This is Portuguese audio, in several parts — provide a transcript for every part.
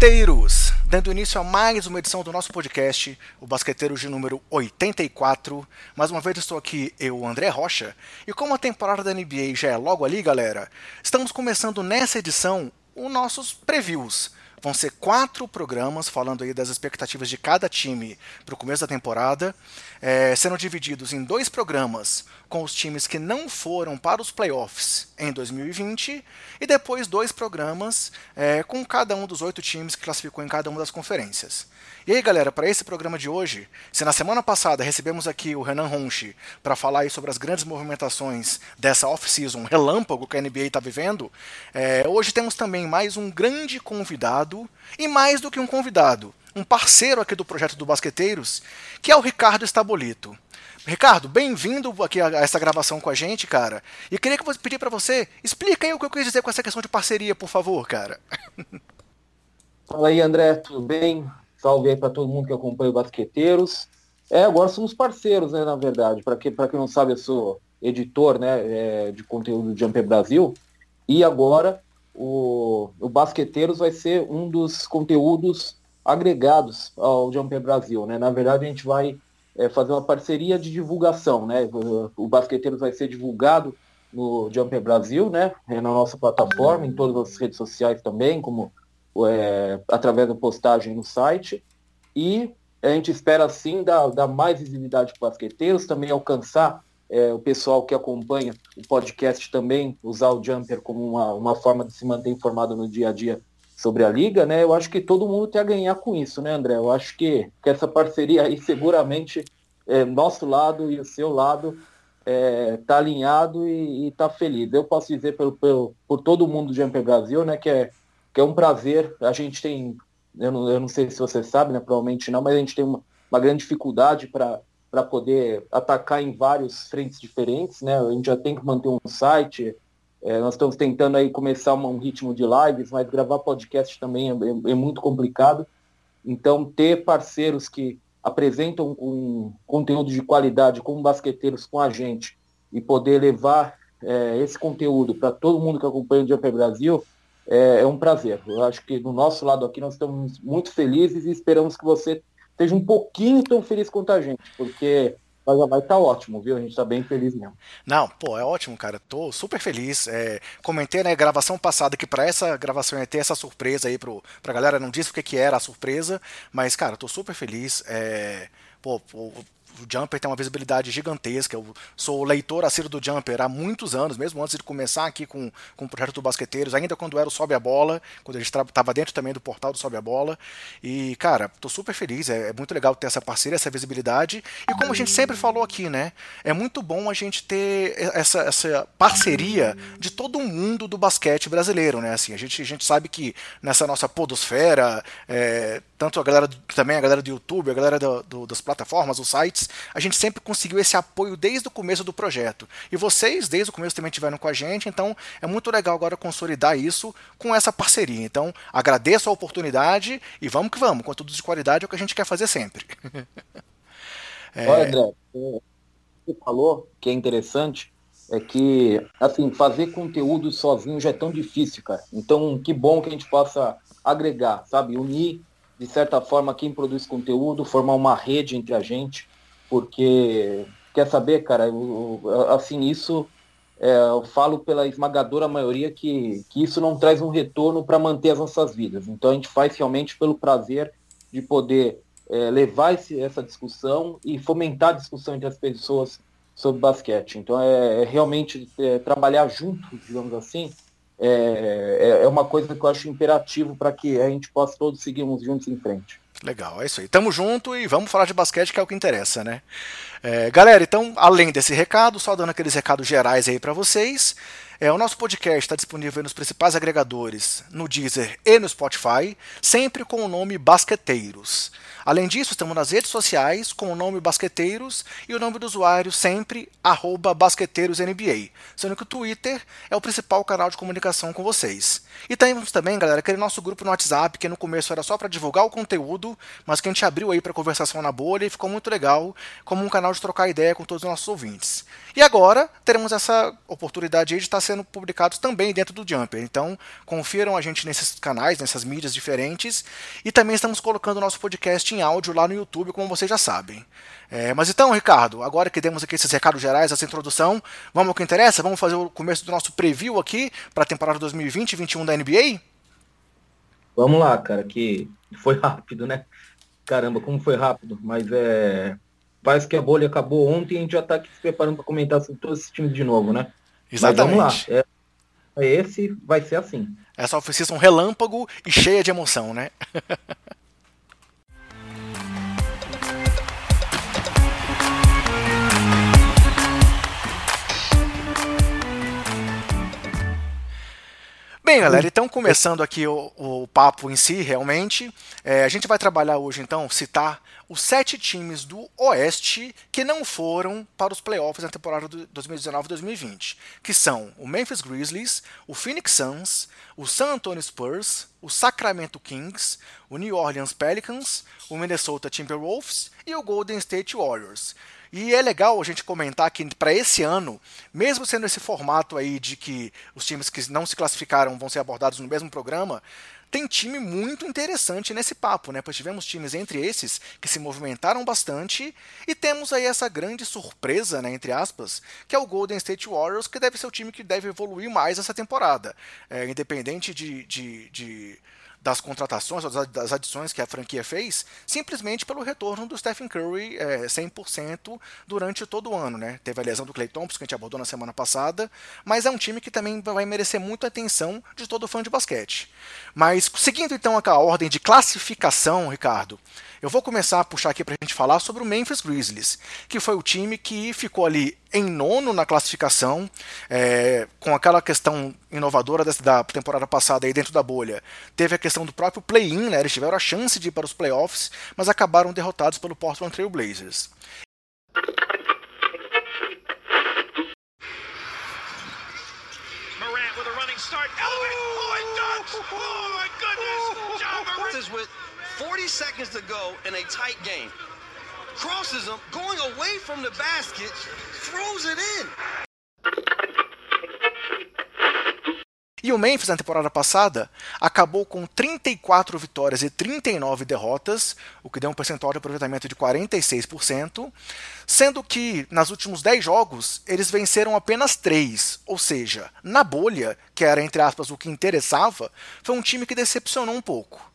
basqueteiros! Dando início a mais uma edição do nosso podcast, o Basqueteiros de número 84. Mais uma vez estou aqui, eu, André Rocha, e como a temporada da NBA já é logo ali, galera, estamos começando nessa edição os nossos previews. Vão ser quatro programas falando aí das expectativas de cada time para o começo da temporada, é, sendo divididos em dois programas com os times que não foram para os playoffs em 2020 e depois dois programas é, com cada um dos oito times que classificou em cada uma das conferências. E aí, galera, para esse programa de hoje, se na semana passada recebemos aqui o Renan Ronchi para falar sobre as grandes movimentações dessa off-season relâmpago que a NBA está vivendo, é, hoje temos também mais um grande convidado e mais do que um convidado, um parceiro aqui do projeto do Basqueteiros, que é o Ricardo Estabolito. Ricardo, bem-vindo aqui a essa gravação com a gente, cara. E queria que eu pedir para você, explica aí o que eu quis dizer com essa questão de parceria, por favor, cara. Fala aí, André, tudo bem? Salve aí para todo mundo que acompanha o Basqueteiros. É, agora somos parceiros, né, na verdade. Para quem, quem não sabe, eu sou editor né, é, de conteúdo do Jumper Brasil. E agora o, o Basqueteiros vai ser um dos conteúdos agregados ao Jumper Brasil. Né? Na verdade, a gente vai é, fazer uma parceria de divulgação. Né? O Basqueteiros vai ser divulgado no Jumper Brasil, né? É, na nossa plataforma, em todas as redes sociais também, como é, através da postagem no site. E a gente espera, sim, dar, dar mais visibilidade para os basqueteiros, também alcançar é, o pessoal que acompanha o podcast também, usar o Jumper como uma, uma forma de se manter informado no dia a dia sobre a liga, né? Eu acho que todo mundo tem a ganhar com isso, né, André? Eu acho que, que essa parceria aí seguramente é, nosso lado e o seu lado é, tá alinhado e, e tá feliz. Eu posso dizer pelo, pelo, por todo mundo do Jumper Brasil, né, que é que é um prazer. A gente tem, eu não, eu não sei se você sabe, né, provavelmente não, mas a gente tem uma, uma grande dificuldade para para poder atacar em vários frentes diferentes, né? A gente já tem que manter um site. É, nós estamos tentando aí começar um ritmo de lives, mas gravar podcast também é, é, é muito complicado. Então, ter parceiros que apresentam um conteúdo de qualidade como basqueteiros com a gente e poder levar é, esse conteúdo para todo mundo que acompanha o Jumper Brasil é, é, um prazer. Eu acho que do nosso lado aqui nós estamos muito felizes e esperamos que você esteja um pouquinho tão feliz quanto a gente, porque vai estar tá ótimo, viu? A gente está bem feliz mesmo. Não, pô, é ótimo, cara. Tô super feliz. É, comentei na né, gravação passada que para essa gravação ia ter essa surpresa aí pro, pra galera. Não disse o que, que era a surpresa, mas, cara, tô super feliz. É, pô, pô o Jumper tem uma visibilidade gigantesca. Eu sou leitor assíduo do Jumper há muitos anos, mesmo antes de começar aqui com, com o projeto do Basqueteiros, ainda quando era o Sobe a Bola, quando a gente estava dentro também do portal do Sobe a Bola. E, cara, tô super feliz. É, é, muito legal ter essa parceria, essa visibilidade. E como a gente sempre falou aqui, né? É muito bom a gente ter essa, essa parceria de todo mundo do basquete brasileiro, né? Assim, a gente, a gente sabe que nessa nossa podosfera, é, tanto a galera também a galera do YouTube, a galera do, do, das plataformas, os sites, a gente sempre conseguiu esse apoio desde o começo do projeto. E vocês, desde o começo, também estiveram com a gente, então é muito legal agora consolidar isso com essa parceria. Então, agradeço a oportunidade e vamos que vamos, conteúdo de qualidade é o que a gente quer fazer sempre. é... Olha, André, você falou que é interessante, é que, assim, fazer conteúdo sozinho já é tão difícil, cara. Então, que bom que a gente possa agregar, sabe? Unir de certa forma, quem produz conteúdo, formar uma rede entre a gente, porque, quer saber, cara, eu, assim, isso, é, eu falo pela esmagadora maioria que, que isso não traz um retorno para manter as nossas vidas. Então a gente faz realmente pelo prazer de poder é, levar esse, essa discussão e fomentar a discussão entre as pessoas sobre basquete. Então é, é realmente é, trabalhar junto, digamos assim, é, é, é uma coisa que eu acho imperativo para que a gente possa todos seguirmos juntos em frente. Legal, é isso aí. Tamo junto e vamos falar de basquete, que é o que interessa, né? É, galera, então, além desse recado, só dando aqueles recados gerais aí para vocês. É, o nosso podcast está disponível nos principais agregadores, no Deezer e no Spotify, sempre com o nome Basqueteiros. Além disso, estamos nas redes sociais com o nome Basqueteiros e o nome do usuário sempre BasqueteirosNBA, sendo que o Twitter é o principal canal de comunicação com vocês. E temos também, galera, aquele nosso grupo no WhatsApp, que no começo era só para divulgar o conteúdo, mas que a gente abriu aí para conversação na bolha e ficou muito legal, como um canal de trocar ideia com todos os nossos ouvintes. E agora teremos essa oportunidade de estar sendo publicados também dentro do Jumper. Então, confiram a gente nesses canais, nessas mídias diferentes. E também estamos colocando o nosso podcast em áudio lá no YouTube, como vocês já sabem. É, mas então, Ricardo, agora que demos aqui esses recados gerais, essa introdução, vamos ao que interessa? Vamos fazer o começo do nosso preview aqui para a temporada 2020-21 da NBA? Vamos lá, cara, que foi rápido, né? Caramba, como foi rápido, mas é. Parece que a bolha acabou ontem e a gente já está aqui se preparando para comentar sobre todos esses times de novo, né? Exatamente. Mas vamos lá. É, esse vai ser assim. Essa off-season relâmpago e cheia de emoção, né? Bem, galera, então começando aqui o, o papo em si, realmente, é, a gente vai trabalhar hoje, então, citar os sete times do Oeste que não foram para os playoffs na temporada 2019-2020, que são o Memphis Grizzlies, o Phoenix Suns, o San Antonio Spurs, o Sacramento Kings, o New Orleans Pelicans, o Minnesota Timberwolves e o Golden State Warriors. E é legal a gente comentar que para esse ano, mesmo sendo esse formato aí de que os times que não se classificaram vão ser abordados no mesmo programa, tem time muito interessante nesse papo, né? Pois tivemos times entre esses que se movimentaram bastante e temos aí essa grande surpresa, né, entre aspas, que é o Golden State Warriors, que deve ser o time que deve evoluir mais essa temporada. É, independente de, de, de das contratações, das adições que a franquia fez, simplesmente pelo retorno do Stephen Curry é, 100% durante todo o ano. Né? Teve a lesão do Clay Thompson, que a gente abordou na semana passada, mas é um time que também vai merecer muita atenção de todo fã de basquete. Mas seguindo então a ordem de classificação, Ricardo, eu vou começar a puxar aqui para a gente falar sobre o Memphis Grizzlies, que foi o time que ficou ali em nono na classificação, é, com aquela questão inovadora da temporada passada aí dentro da bolha. Teve a questão do próprio play-in, né? eles tiveram a chance de ir para os playoffs, mas acabaram derrotados pelo Portland Trail Blazers. Morant with a running start. Oh, oh my goodness! John Morant. 40 seconds to go in a tight game. Crosses him, going away from the basket, throws it in. E o Memphis, na temporada passada, acabou com 34 vitórias e 39 derrotas, o que deu um percentual de aproveitamento de 46%, sendo que nas últimos 10 jogos eles venceram apenas 3, ou seja, na bolha, que era entre aspas o que interessava, foi um time que decepcionou um pouco.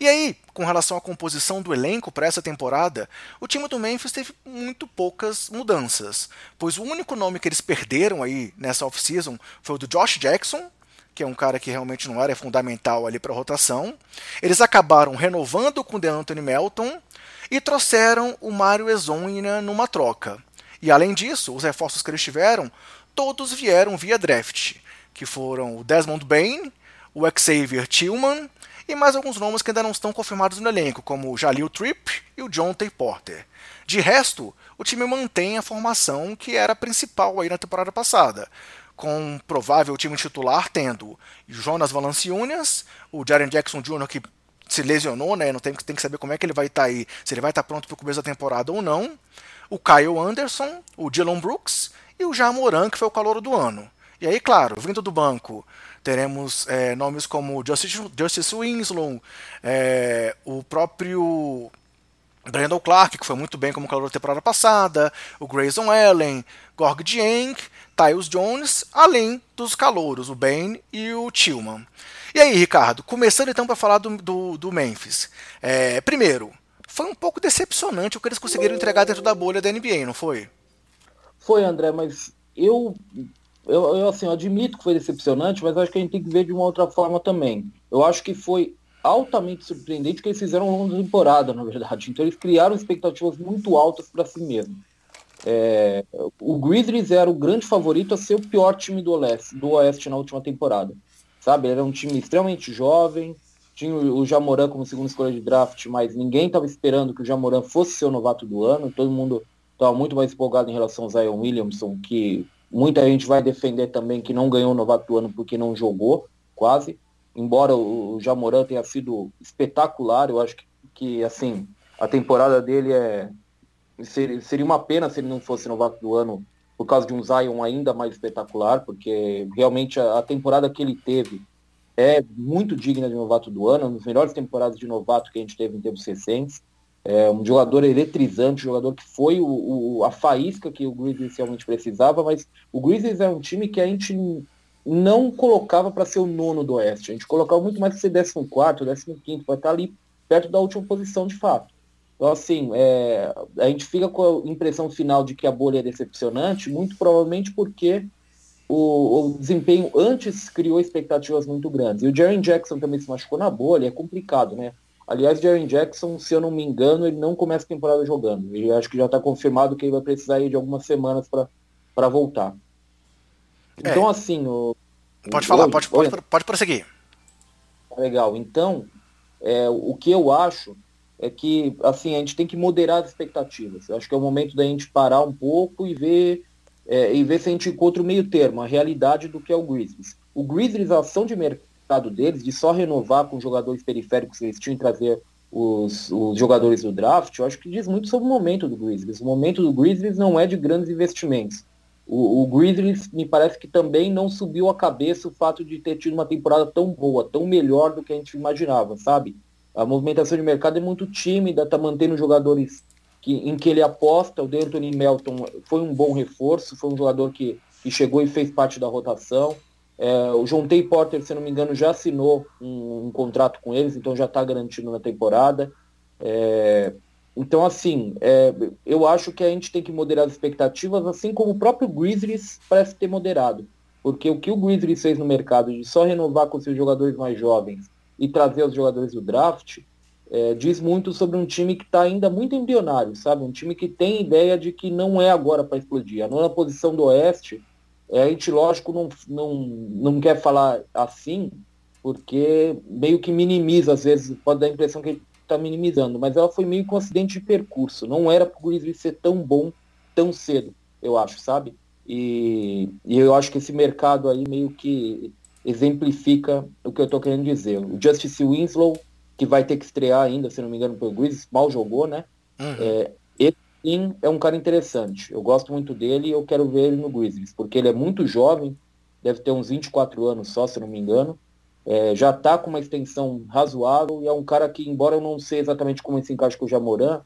E aí, com relação à composição do elenco para essa temporada, o time do Memphis teve muito poucas mudanças, pois o único nome que eles perderam aí nessa off-season foi o do Josh Jackson, que é um cara que realmente não era fundamental ali para a rotação. Eles acabaram renovando com o DeAnthony Melton e trouxeram o Mario Ezonina numa troca. E além disso, os reforços que eles tiveram, todos vieram via draft, que foram o Desmond Bain, o Xavier Tillman e mais alguns nomes que ainda não estão confirmados no elenco, como o Jalil Tripp e o John T. Porter. De resto, o time mantém a formação que era principal aí na temporada passada, com um provável time titular tendo Jonas Valanciunas, o Jaren Jackson Jr., que se lesionou, né? Não tem, tem que saber como é que ele vai estar tá aí, se ele vai estar tá pronto para o começo da temporada ou não. O Kyle Anderson, o Dylan Brooks e o Jamoran, que foi o calor do ano. E aí, claro, vindo do banco, teremos é, nomes como Justice, Justice Winslow, é, o próprio Brandon Clark, que foi muito bem como calor da temporada passada, o Grayson Allen, Gorg Dieng, Tyus Jones, além dos calouros, o Bane e o Tillman. E aí, Ricardo, começando então para falar do, do, do Memphis. É, primeiro, foi um pouco decepcionante o que eles conseguiram entregar dentro da bolha da NBA, não foi? Foi, André, mas eu eu, eu, assim, eu admito que foi decepcionante, mas acho que a gente tem que ver de uma outra forma também. Eu acho que foi altamente surpreendente que eles fizeram ao longo da temporada, na verdade. Então eles criaram expectativas muito altas para si mesmo. É, o Grizzlies era o grande favorito a ser o pior time do Oeste, do Oeste na última temporada. Sabe? Era um time extremamente jovem, tinha o Jamoran como segunda escolha de draft, mas ninguém estava esperando que o Jamoran fosse ser o novato do ano. Todo mundo estava muito mais empolgado em relação ao Zion Williamson, que Muita gente vai defender também que não ganhou o novato do ano porque não jogou, quase. Embora o Jamoran tenha sido espetacular, eu acho que, que assim, a temporada dele é. Seria, uma pena se ele não fosse novato do ano por causa de um Zion ainda mais espetacular, porque realmente a, a temporada que ele teve é muito digna de novato do ano, uma das melhores temporadas de novato que a gente teve em tempos recentes. É um jogador eletrizante, um jogador que foi o, o, a faísca que o Grizzlies realmente precisava, mas o Grizzlies é um time que a gente não colocava para ser o nono do Oeste. A gente colocava muito mais para ser décimo quarto, décimo quinto, para estar ali perto da última posição de fato. Então, assim, é, a gente fica com a impressão final de que a bolha é decepcionante, muito provavelmente porque o, o, desempenho antes criou expectativas muito grandes. E o Jaren Jackson também se machucou na bolha, é complicado, né? Aliás, Jaren Jackson, se eu não me engano, ele não começa a temporada jogando. E acho que já está confirmado que ele vai precisar de algumas semanas para voltar. É. Então, assim. O, pode falar, pode, pode, pode prosseguir. Legal. Então, é, o que eu acho é que assim a gente tem que moderar as expectativas. Eu acho que é o momento da gente parar um pouco e ver é, e ver se a gente encontra o meio termo, a realidade do que é o Grizzlies. O Grizzlies, a ação de mercado deles, de só renovar com jogadores periféricos que eles tinham e trazer os, os, jogadores do draft, eu acho que diz muito sobre o momento do Grizzlies. O momento do Grizzlies não é de grandes investimentos. O, o Grizzlies me parece que também não subiu a cabeça o fato de ter tido uma temporada tão boa, tão melhor do que a gente imaginava, sabe? A movimentação de mercado é muito tímida, está mantendo jogadores que, em que ele aposta. O D'Anthony Melton foi um bom reforço, foi um jogador que, que chegou e fez parte da rotação. É, o John Porter, se não me engano, já assinou um, um contrato com eles, então já está garantido na temporada. É, então, assim, é, eu acho que a gente tem que moderar as expectativas, assim como o próprio Grizzlies parece ter moderado. Porque o que o Grizzlies fez no mercado de só renovar com seus jogadores mais jovens e trazer os jogadores do draft, é, diz muito sobre um time que está ainda muito embrionário, sabe? Um time que tem ideia de que não é agora para explodir. A nona posição do Oeste, é, a gente, lógico, não, não, não quer falar assim, porque meio que minimiza, às vezes, pode dar a impressão que está minimizando, mas ela foi meio com um acidente de percurso. Não era para o Grizzlies ser tão bom tão cedo, eu acho, sabe? E, e eu acho que esse mercado aí meio que exemplifica o que eu estou querendo dizer. O Justice Winslow, que vai ter que estrear ainda, se não me engano, pelo Grizzlies, mal jogou, né? Uhum. É, ele sim é um cara interessante. Eu gosto muito dele e eu quero ver ele no Grizzlies, porque ele é muito jovem, deve ter uns 24 anos só, se não me engano. É, já está com uma extensão razoável e é um cara que, embora eu não sei exatamente como ele se encaixa com o Jamoran,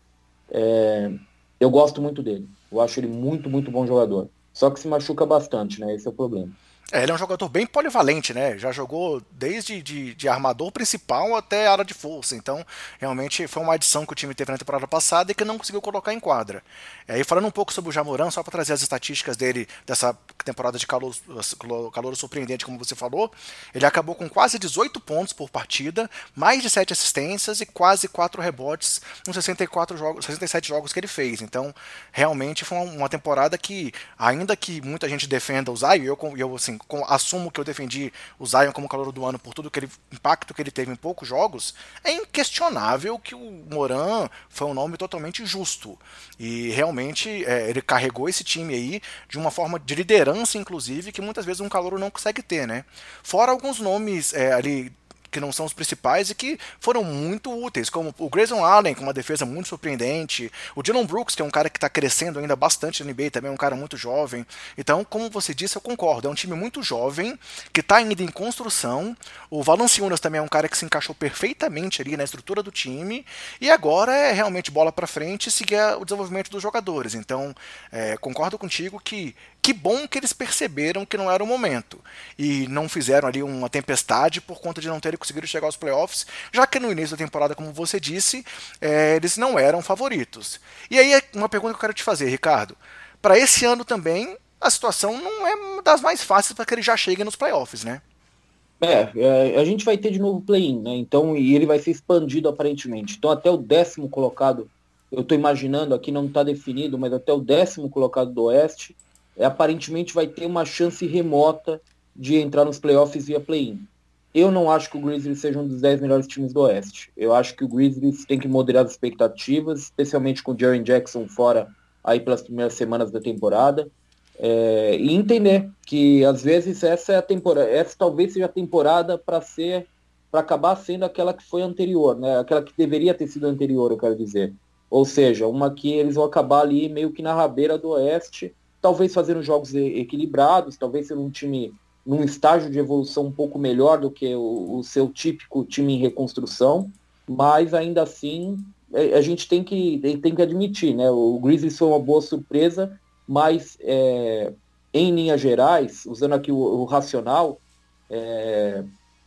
é, eu gosto muito dele. Eu acho ele muito, muito bom jogador. Só que se machuca bastante, né? Esse é o problema. É, ele é um jogador bem polivalente, né? Já jogou desde de, de, armador principal até área de força. Então, realmente foi uma adição que o time teve na temporada passada e que não conseguiu colocar em quadra. É, e falando um pouco sobre o Jamoran, só para trazer as estatísticas dele dessa temporada de calor, calor surpreendente, como você falou, ele acabou com quase 18 pontos por partida, mais de 7 assistências e quase 4 rebotes nos 64 jogos, 67 jogos que ele fez. Então, realmente foi uma temporada que, ainda que muita gente defenda o Zion, eu, eu assim, assumo que eu defendi o Zion como calor do ano por todo aquele impacto que ele teve em poucos jogos, é inquestionável que o Moran foi um nome totalmente justo. E realmente é, ele carregou esse time aí de uma forma de liderança, inclusive, que muitas vezes um calor não consegue ter, né? Fora alguns nomes é, ali que não são os principais e que foram muito úteis, como o Grayson Allen, com uma defesa muito surpreendente, o Dylan Brooks, que é um cara que está crescendo ainda bastante na NBA, também é um cara muito jovem. Então, como você disse, eu concordo, é um time muito jovem, que está ainda em construção. O Valanciunas também é um cara que se encaixou perfeitamente ali na estrutura do time, e agora é realmente bola para frente e seguir o desenvolvimento dos jogadores. Então, é, concordo contigo que que bom que eles perceberam que não era o momento e não fizeram ali uma tempestade por conta de não terem conseguido chegar aos playoffs, já que no início da temporada, como você disse, é, eles não eram favoritos. E aí uma pergunta que eu quero te fazer, Ricardo. Para esse ano também, a situação não é das mais fáceis para que ele já chegue nos playoffs, né? É, é, a gente vai ter de novo play-in, né? Então, e ele vai ser expandido aparentemente. Então, até o décimo colocado, eu estou imaginando aqui, não está definido, mas até o décimo colocado do Oeste, é, aparentemente vai ter uma chance remota de entrar nos playoffs via play-in. Eu não acho que o Grizzlies seja um dos 10 melhores times do Oeste. Eu acho que o Grizzlies tem que moderar as expectativas, especialmente com o Jaren Jackson fora aí pelas primeiras semanas da temporada. É, e entender que às vezes essa é a temporada, essa talvez seja a temporada para ser para acabar sendo aquela que foi anterior, né? Aquela que deveria ter sido anterior, eu quero dizer. Ou seja, uma que eles vão acabar ali meio que na rabeira do Oeste talvez fazendo jogos equilibrados, talvez sendo um time num estágio de evolução um pouco melhor do que o, o seu típico time em reconstrução, mas ainda assim é, a gente tem que, tem que admitir, né? O Grizzlies foi uma boa surpresa, mas é, em linhas gerais, usando aqui o, o racional, é,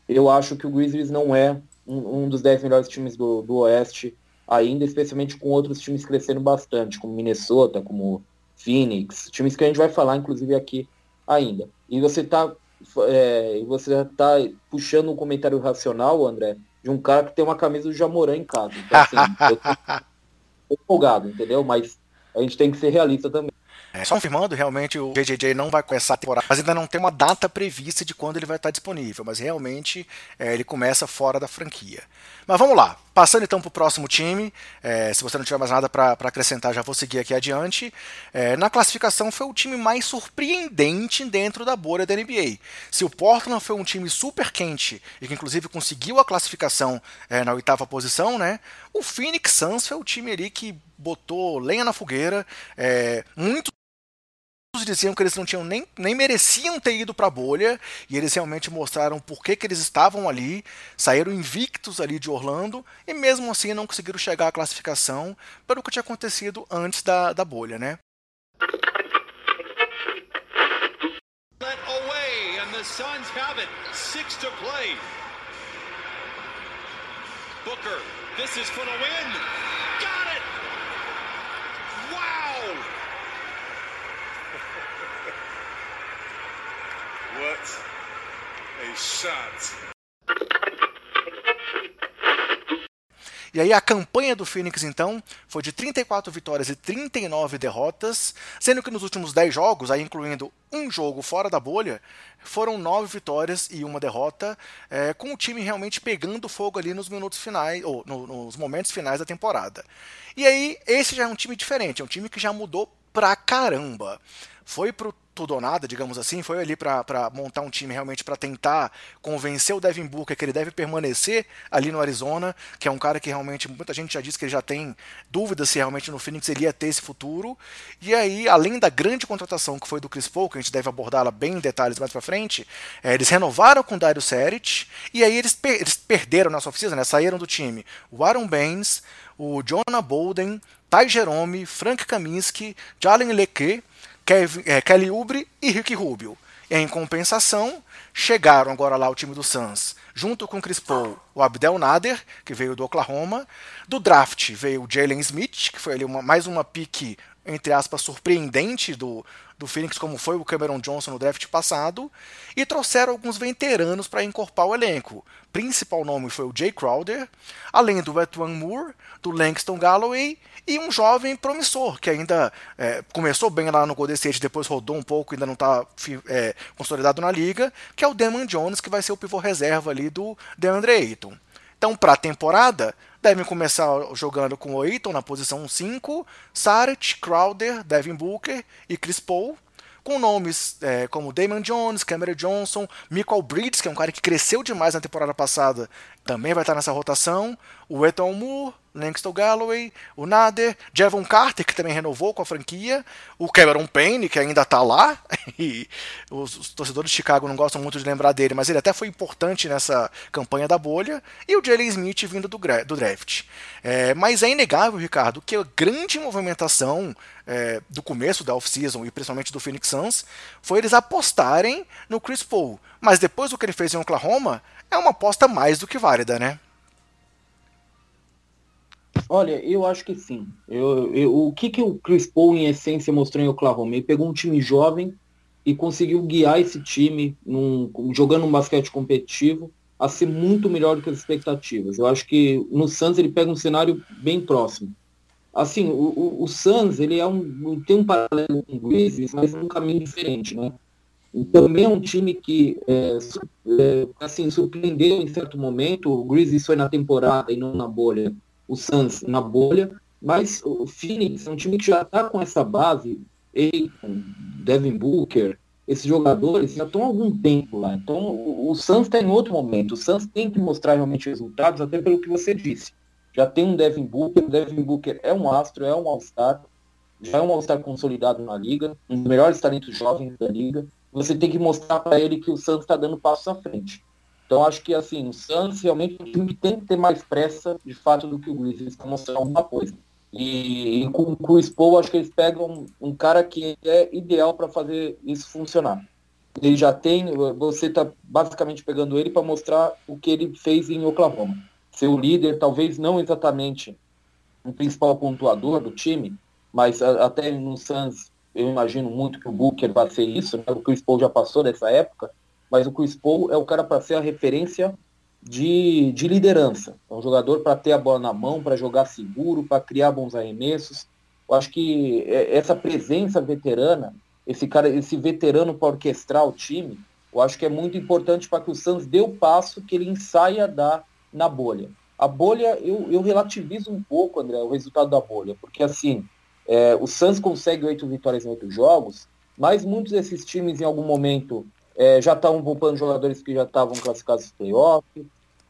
eu acho que o Grizzlies não é um, um dos 10 melhores times do, do Oeste ainda, especialmente com outros times crescendo bastante, como Minnesota, como Phoenix, times que a gente vai falar, inclusive, aqui ainda. E você está é, você tá puxando um comentário racional, André, de um cara que tem uma camisa do Jamorã em casa. Então, assim, eu tô empolgado, entendeu? Mas a gente tem que ser realista também. É, só confirmando, realmente o JJJ não vai começar a temporada, mas ainda não tem uma data prevista de quando ele vai estar disponível, mas realmente é, ele começa fora da franquia. Mas vamos lá, passando então para o próximo time, é, se você não tiver mais nada para acrescentar, já vou seguir aqui adiante. É, na classificação foi o time mais surpreendente dentro da bolha da NBA. Se o Portland foi um time super quente e que inclusive conseguiu a classificação é, na oitava posição, né? O Phoenix Suns foi o time ali que botou lenha na fogueira, é, muito diziam que eles não tinham nem, nem mereciam ter ido para a bolha e eles realmente mostraram por que, que eles estavam ali, saíram invictos ali de Orlando e mesmo assim não conseguiram chegar à classificação pelo que tinha acontecido antes da, da bolha, né? Booker, this is for the win. What a shot. E aí a campanha do Phoenix então foi de 34 vitórias e 39 derrotas, sendo que nos últimos 10 jogos, aí incluindo um jogo fora da bolha, foram 9 vitórias e uma derrota, é, com o time realmente pegando fogo ali nos minutos finais, ou no, nos momentos finais da temporada. E aí esse já é um time diferente, é um time que já mudou pra caramba. Foi pro tudo ou nada, digamos assim, foi ali para montar um time realmente para tentar convencer o Devin Booker que ele deve permanecer ali no Arizona, que é um cara que realmente muita gente já disse que ele já tem dúvidas se realmente no Phoenix ele ia ter esse futuro. E aí, além da grande contratação que foi do Chris Paul, que a gente deve abordá-la bem em detalhes mais para frente, é, eles renovaram com o Dario Saric e aí eles, per eles perderam na off-season, né, saíram do time o Aaron Baines, o Jonah Bolden, Ty Jerome, Frank Kaminsky, Jalen Leclerc Kevin, é, Kelly Oubre e Rick Rubio. Em compensação, chegaram agora lá o time do Suns, junto com Chris Paul, o Abdel Nader, que veio do Oklahoma. Do draft veio o Jalen Smith, que foi ali uma, mais uma pique, entre aspas, surpreendente do, do Phoenix, como foi o Cameron Johnson no draft passado, e trouxeram alguns veteranos para encorpar o elenco. Principal nome foi o Jay Crowder, além do Etwan Moore, do Langston Galloway e um jovem promissor, que ainda é, começou bem lá no Golden State, depois rodou um pouco, ainda não está é, consolidado na liga, que é o Damon Jones, que vai ser o pivô reserva ali do DeAndre Ayton. Então, para a temporada, devem começar jogando com o na posição 5, Saric, Crowder, Devin Booker e Chris Paul, com nomes é, como Damon Jones, Cameron Johnson, Michael Bridges, que é um cara que cresceu demais na temporada passada, também vai estar nessa rotação, o Eton Moore, Langston Galloway, o Nader, Javon Carter, que também renovou com a franquia, o Cameron Payne, que ainda está lá, e os, os, torcedores de Chicago não gostam muito de lembrar dele, mas ele até foi importante nessa campanha da bolha, e o Jalen Smith vindo do, do draft. É, mas é inegável, Ricardo, que a grande movimentação é, do começo da off-season, e principalmente do Phoenix Suns, foi eles apostarem no Chris Paul. Mas depois do que ele fez em Oklahoma, é uma aposta mais do que válida, né? Olha, eu acho que sim. Eu, eu, o que, que o Chris Paul, em essência, mostrou em Oklahoma? Ele pegou um time jovem e conseguiu guiar esse time num, jogando um basquete competitivo a ser muito melhor do que as expectativas. Eu acho que no Suns ele pega um cenário bem próximo. Assim, o, o, o Suns ele é um, tem um paralelo com o Grizzlies, mas um caminho diferente, né? Também é um time que é, é, assim surpreendeu em certo momento. O Grizzlies foi na temporada e não na bolha o Suns na bolha, mas o Phoenix é um time que já está com essa base, Aiton, Devin Booker, esses jogadores já estão há algum tempo lá. Então o, o Suns está em outro momento. O Suns tem que mostrar realmente resultados, até pelo que você disse. Já tem um Devin Booker, o Devin Booker é um astro, é um All-Star. já é um All-Star consolidado na liga, um dos melhores talentos jovens da liga. Você tem que mostrar para ele que o Santos está dando passos à frente. Então acho que assim, o Santos realmente tem que ter mais pressa de fato do que o Grizzlies para mostrar alguma coisa. E, e com, com, o Spo, acho que eles pegam um, um cara que é ideal para fazer isso funcionar. Ele já tem, você está basicamente pegando ele para mostrar o que ele fez em Oklahoma. Ser o líder, talvez não exatamente o principal pontuador do time, mas a, até no Suns eu imagino muito que o Booker vai ser isso, né? o Chris Paul já passou dessa época, mas o Chris Paul é o cara para ser a referência de, de liderança. É um jogador para ter a bola na mão, para jogar seguro, para criar bons arremessos. Eu acho que é, essa presença veterana, esse cara, esse veterano para orquestrar o time, eu acho que é muito importante para que o Suns dê o passo que ele ensaia a dar na bolha. A bolha, eu, eu relativizo um pouco, André, o resultado da bolha, porque assim, é, o Suns consegue oito vitórias em oito jogos, mas muitos desses times em algum momento é, já estavam poupando jogadores que já estavam classificados no playoff,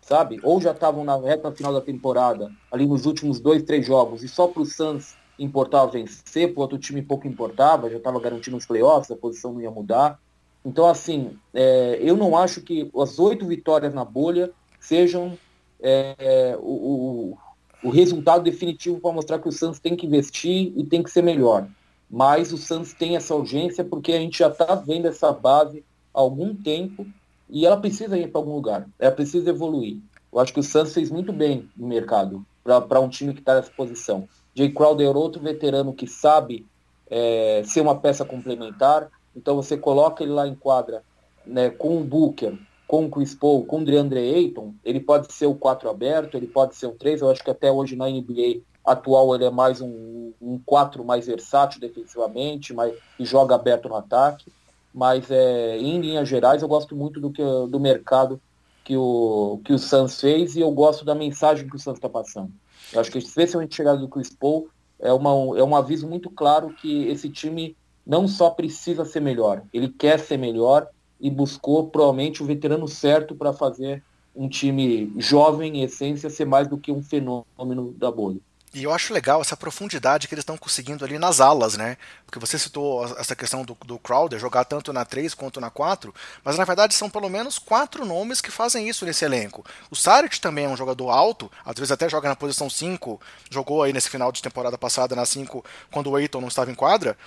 sabe? Ou já estavam na reta final da temporada, ali nos últimos dois, três jogos, e só para o Suns importava vencer, para o outro time pouco importava, já estava garantindo os playoffs, a posição não ia mudar. Então, assim, é, eu não acho que as oito vitórias na bolha sejam é, o, o, resultado definitivo para mostrar que o Santos tem que investir e tem que ser melhor. Mas o Santos tem essa urgência porque a gente já está vendo essa base há algum tempo e ela precisa ir para algum lugar, ela precisa evoluir. Eu acho que o Santos fez muito bem no mercado para um time que está nessa posição. Jay Crowder é outro veterano que sabe é, ser uma peça complementar, então você coloca ele lá em quadra né, com o Booker, com o Chris Paul, com o DeAndre Ayton, ele pode ser o 4 aberto, ele pode ser o 3, eu acho que até hoje na NBA atual ele é mais um, um 4 mais versátil defensivamente, mas que joga aberto no ataque mas é, em linhas gerais eu gosto muito do, que, do mercado que o, que o Suns fez e eu gosto da mensagem que o Suns está passando. Eu acho que especialmente chegada do Chris Paul é, uma, é um aviso muito claro que esse time não só precisa ser melhor, ele quer ser melhor e buscou provavelmente o veterano certo para fazer um time jovem, em essência, ser mais do que um fenômeno da bolha. E eu acho legal essa profundidade que eles estão conseguindo ali nas alas, né? Porque você citou essa questão do, do Crowder jogar tanto na 3 quanto na 4, mas na verdade são pelo menos quatro nomes que fazem isso nesse elenco. O Saric também é um jogador alto, às vezes até joga na posição 5, jogou aí nesse final de temporada passada na 5 quando o Eiton não estava em quadra,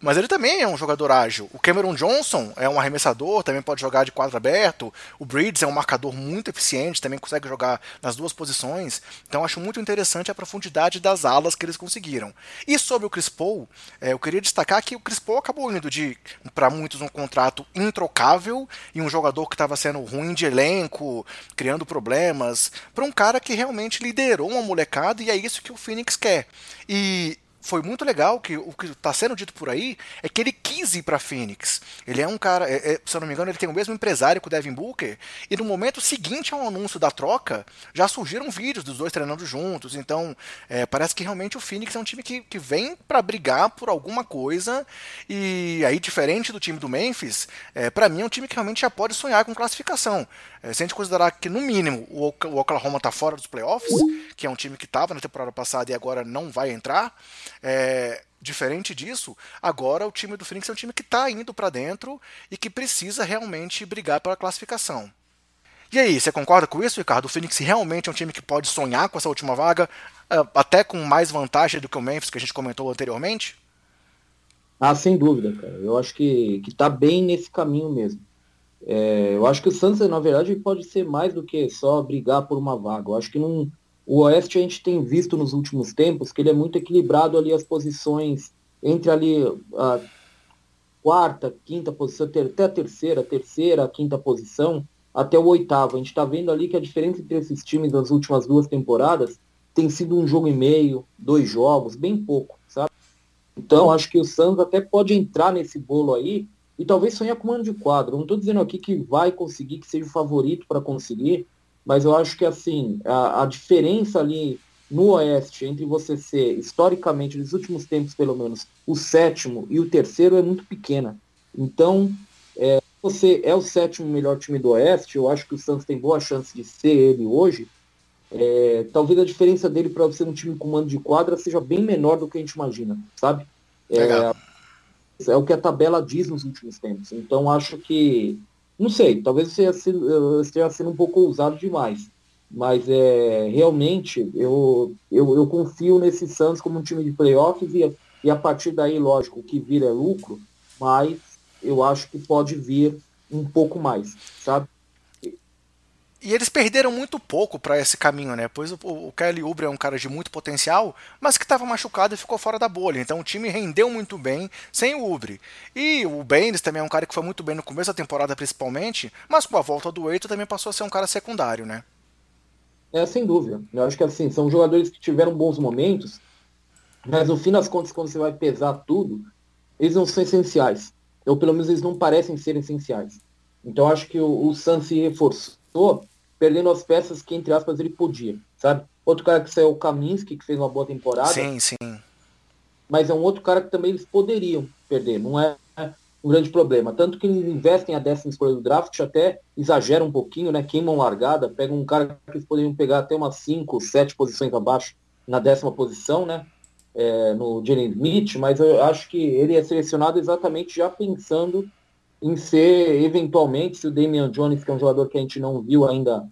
mas ele também é um jogador ágil. O Cameron Johnson é um arremessador, também pode jogar de quadro aberto. O Breeds é um marcador muito eficiente, também consegue jogar nas duas posições. Então acho muito interessante a profundidade das alas que eles conseguiram. E sobre o Chris Paul, é, eu queria destacar que o Chris Paul acabou indo de, para muitos, um contrato introcável e um jogador que estava sendo ruim de elenco, criando problemas, para um cara que realmente liderou uma molecada e é isso que o Phoenix quer. E foi muito legal que o que está sendo dito por aí é que ele quis ir para Phoenix. Ele é um cara, é, é, se eu não me engano, ele tem o mesmo empresário que o Devin Booker. E no momento seguinte ao anúncio da troca, já surgiram vídeos dos dois treinando juntos. Então, é, parece que realmente o Phoenix é um time que, que vem para brigar por alguma coisa. E aí, diferente do time do Memphis, é, para mim é um time que realmente já pode sonhar com classificação. É, se a gente considerar que, no mínimo, o Oklahoma está fora dos playoffs, que é um time que estava na temporada passada e agora não vai entrar, é, diferente disso, agora o time do Phoenix é um time que está indo para dentro e que precisa realmente brigar pela classificação. E aí, você concorda com isso, Ricardo? O Phoenix realmente é um time que pode sonhar com essa última vaga, é, até com mais vantagem do que o Memphis, que a gente comentou anteriormente? Ah, sem dúvida, cara. Eu acho que, que tá bem nesse caminho mesmo. É, eu acho que o Santos, na verdade, pode ser mais do que só brigar por uma vaga. Eu acho que o Oeste a gente tem visto nos últimos tempos que ele é muito equilibrado ali as posições entre ali a quarta, quinta posição, até a terceira, terceira, quinta posição, até o oitavo. A gente está vendo ali que a diferença entre esses times nas últimas duas temporadas tem sido um jogo e meio, dois jogos, bem pouco, sabe? Então acho que o Santos até pode entrar nesse bolo aí e talvez sonhar com mano de quadro. Não estou dizendo aqui que vai conseguir, que seja o favorito para conseguir, mas eu acho que assim, a, a, diferença ali no Oeste entre você ser, historicamente, nos últimos tempos pelo menos, o sétimo e o terceiro é muito pequena. Então, é, você é o sétimo melhor time do Oeste, eu acho que o Santos tem boa chance de ser ele hoje. É, talvez a diferença dele para ser um time com mando de quadra seja bem menor do que a gente imagina, sabe? É, é, o que a tabela diz nos últimos tempos. Então acho que, não sei, talvez esteja sendo um pouco ousado demais. Mas é, realmente eu, eu, eu confio nesse Santos como um time de playoffs e, e a partir daí, lógico, o que vira é lucro, mas eu acho que pode vir um pouco mais, sabe? E eles perderam muito pouco para esse caminho, né? Pois o, o Kelly Oubre é um cara de muito potencial, mas que estava machucado e ficou fora da bolha. Então o time rendeu muito bem sem o Oubre. E o Baines também é um cara que foi muito bem no começo da temporada, principalmente, mas com a volta do Eito também passou a ser um cara secundário, né? É, sem dúvida. Eu acho que assim, são jogadores que tiveram bons momentos, mas no fim das contas, quando você vai pesar tudo, eles não são essenciais. Ou pelo menos eles não parecem ser essenciais. Então acho que o, o Sun se reforçou perdendo as peças que, entre aspas, ele podia, sabe? Outro cara que saiu o Kaminsky, que fez uma boa temporada. Sim, sim. Mas é um outro cara que também eles poderiam perder, não é um grande problema. Tanto que eles investem a décima escolha do draft, até exagera um pouquinho, né? Queimam largada, pegam um cara que eles poderiam pegar até umas 5, 7 posições abaixo na décima posição, né? É, no Jalen Smith, mas eu acho que ele é selecionado exatamente já pensando em ser, eventualmente, se o Damian Jones, que é um jogador que a gente não viu ainda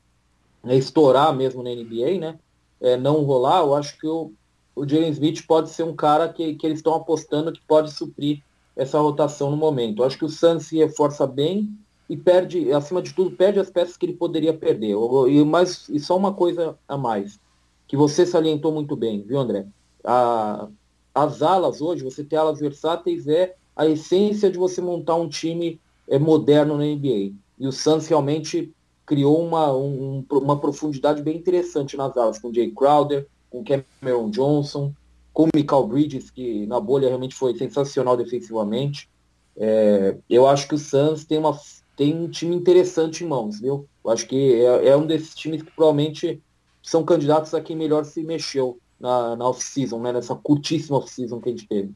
né, estourar mesmo na NBA, né? É, não rolar, eu acho que o, o Jalen Smith pode ser um cara que, que eles estão apostando que pode suprir essa rotação no momento. Eu acho que o Suns se reforça bem e perde, acima de tudo, perde as peças que ele poderia perder. E, mais, e só uma coisa a mais, que você salientou muito bem, viu, André? A, as alas hoje, você ter alas versáteis é a essência de você montar um time é, moderno na NBA. E o Suns realmente criou uma, um, uma profundidade bem interessante nas alas, com Jay Crowder, com Cameron Johnson, com o Michael Bridges, que na bolha realmente foi sensacional defensivamente. É, eu acho que o Suns tem, uma, tem um time interessante em mãos, viu? Eu acho que é, é um desses times que provavelmente são candidatos a quem melhor se mexeu na, na off-season, né? nessa curtíssima off-season que a gente teve.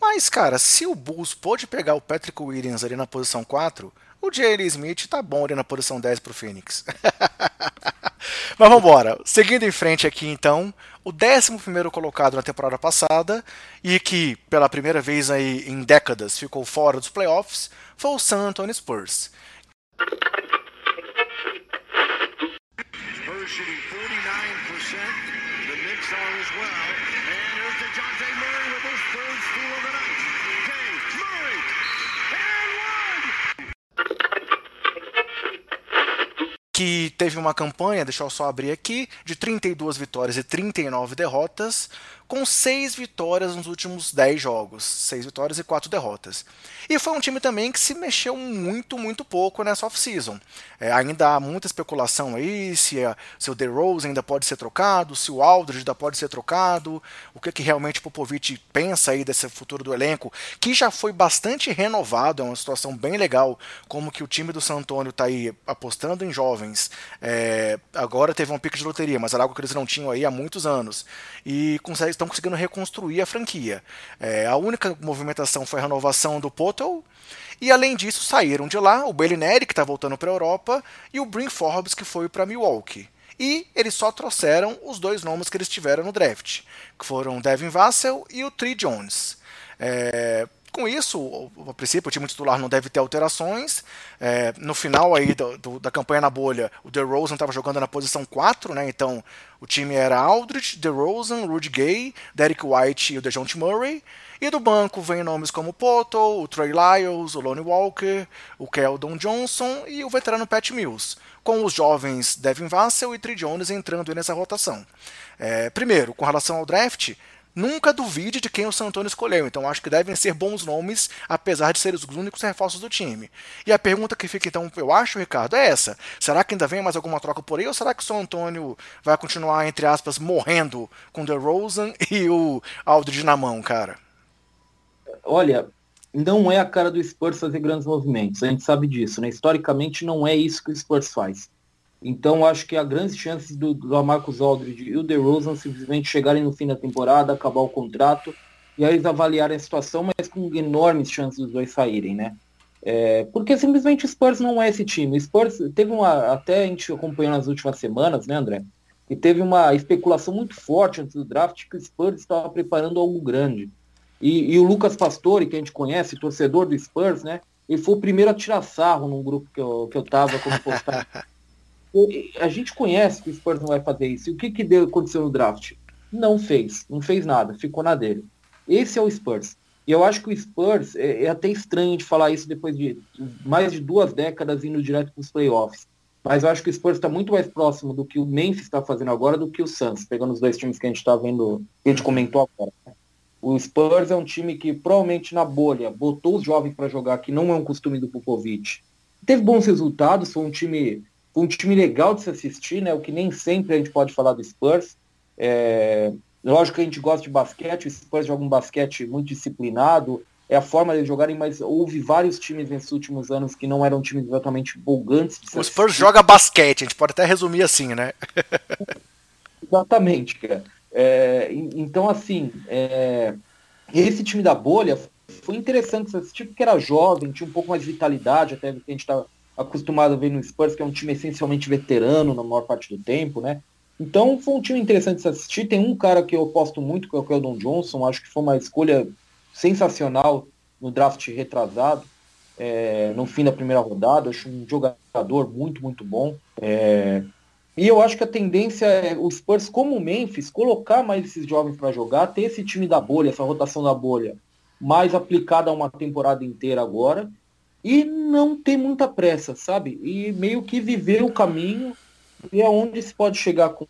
Mas, cara, se o Bulls pôde pegar o Patrick Williams ali na posição 4, o J.L. Smith tá bom ali na posição 10 pro Phoenix. Mas vamos embora. Seguindo em frente aqui, então, o 11 colocado na temporada passada e que, pela primeira vez aí em décadas, ficou fora dos playoffs, foi o San Antonio Spurs. Spurs shooting 49%. The Knicks are as well. And here's DeJounte Murray with his third steal of the night. Hey, Murray! Que teve uma campanha, deixa eu só abrir aqui, de 32 vitórias e 39 derrotas, com 6 vitórias nos últimos 10 jogos, 6 vitórias e 4 derrotas. E foi um time também que se mexeu muito, muito pouco nessa off-season. É, ainda há muita especulação aí se, a, se o DeRozan ainda pode ser trocado, se o Aldridge ainda pode ser trocado, o que, que realmente Popovich pensa aí desse futuro do elenco, que já foi bastante renovado, é uma situação bem legal, como que o time do San Antonio está aí apostando em jovens. É, agora teve um pique de loteria, mas era algo que eles não tinham aí há muitos anos. E consegue, estão conseguindo reconstruir a franquia. É, a única movimentação foi a renovação do Poto e além disso, saíram de lá o Bellinelli, que está voltando para a Europa, e o Brin Forbes, que foi para Milwaukee. E eles só trouxeram os dois nomes que eles tiveram no draft, que foram Devin Vassell e o Tree Jones. É, com isso, a princípio, o time titular não deve ter alterações. É, no final aí do, do, da campanha na bolha, o DeRozan estava jogando na posição 4, né? Então o time era Aldridge, DeRozan, Rudy Gay, Derek White e o DeJounte Murray. E do banco vem nomes como Poto, o Trey Lyles, o Lonnie Walker, o Keldon Johnson e o veterano Pat Mills, com os jovens Devin Vassell e Trey Jones entrando nessa rotação. É, primeiro, com relação ao draft, nunca duvide de quem o San Antonio escolheu, então acho que devem ser bons nomes, apesar de serem os únicos reforços do time. E a pergunta que fica então, eu acho, Ricardo, é essa: será que ainda vem mais alguma troca por aí, ou será que o San Antonio vai continuar, entre aspas, morrendo com o DeRozan e o Aldridge na mão, cara? olha, não é a cara do Spurs fazer grandes movimentos, a gente sabe disso, né? Historicamente não é isso que o Spurs faz. Então acho que há grandes chances do, do Marcus Aldridge e o DeRozan simplesmente chegarem no fim da temporada, acabar o contrato, e aí eles avaliarem a situação, mas com enormes chances dos dois saírem, né? É, porque simplesmente o Spurs não é esse time. O Spurs teve uma. Até a gente acompanhou nas últimas semanas, né, André? E teve uma especulação muito forte antes do draft que o Spurs estava preparando algo grande. E, e, o Lucas Pastore, que a gente conhece, torcedor do Spurs, né? Ele foi o primeiro a tirar sarro num grupo que eu, que eu tava quando postava. a gente conhece que o Spurs não vai fazer isso. E o que, que deu, aconteceu no draft? Não fez, não fez nada, ficou na dele. Esse é o Spurs. E eu acho que o Spurs, é, é até estranho de falar isso depois de mais de duas décadas indo direto para os playoffs. Mas eu acho que o Spurs está muito mais próximo do que o Memphis está fazendo agora do que o Suns, pegando os dois times que a gente está vendo, que a gente comentou agora. O Spurs é um time que provavelmente na bolha botou os jovens para jogar, que não é um costume do Popovich. Teve bons resultados, foi um time, foi um time legal de se assistir, né? O que nem sempre a gente pode falar do Spurs. É, lógico que a gente gosta de basquete, o Spurs joga um basquete muito disciplinado, é a forma de jogarem, mas houve vários times nesses últimos anos que não eram times exatamente empolgantes. O Spurs joga basquete, a gente pode até resumir assim, né? Exatamente, cara. É, então, assim, é, esse time da bolha foi interessante assistir porque era jovem, tinha um pouco mais de vitalidade, até que a gente está acostumado a ver no Spurs, que é um time essencialmente veterano na maior parte do tempo, né? Então foi um time interessante de assistir. Tem um cara que eu aposto muito, que é o Keldon Johnson, acho que foi uma escolha sensacional no draft retrasado, é, no fim da primeira rodada. Acho um jogador muito, muito bom. É, e eu acho que a tendência é o Spurs, como o Memphis, colocar mais esses jovens para jogar, ter esse time da bolha, essa rotação da bolha, mais aplicada a uma temporada inteira agora, e não ter muita pressa, sabe? E meio que viver o caminho e aonde se pode chegar com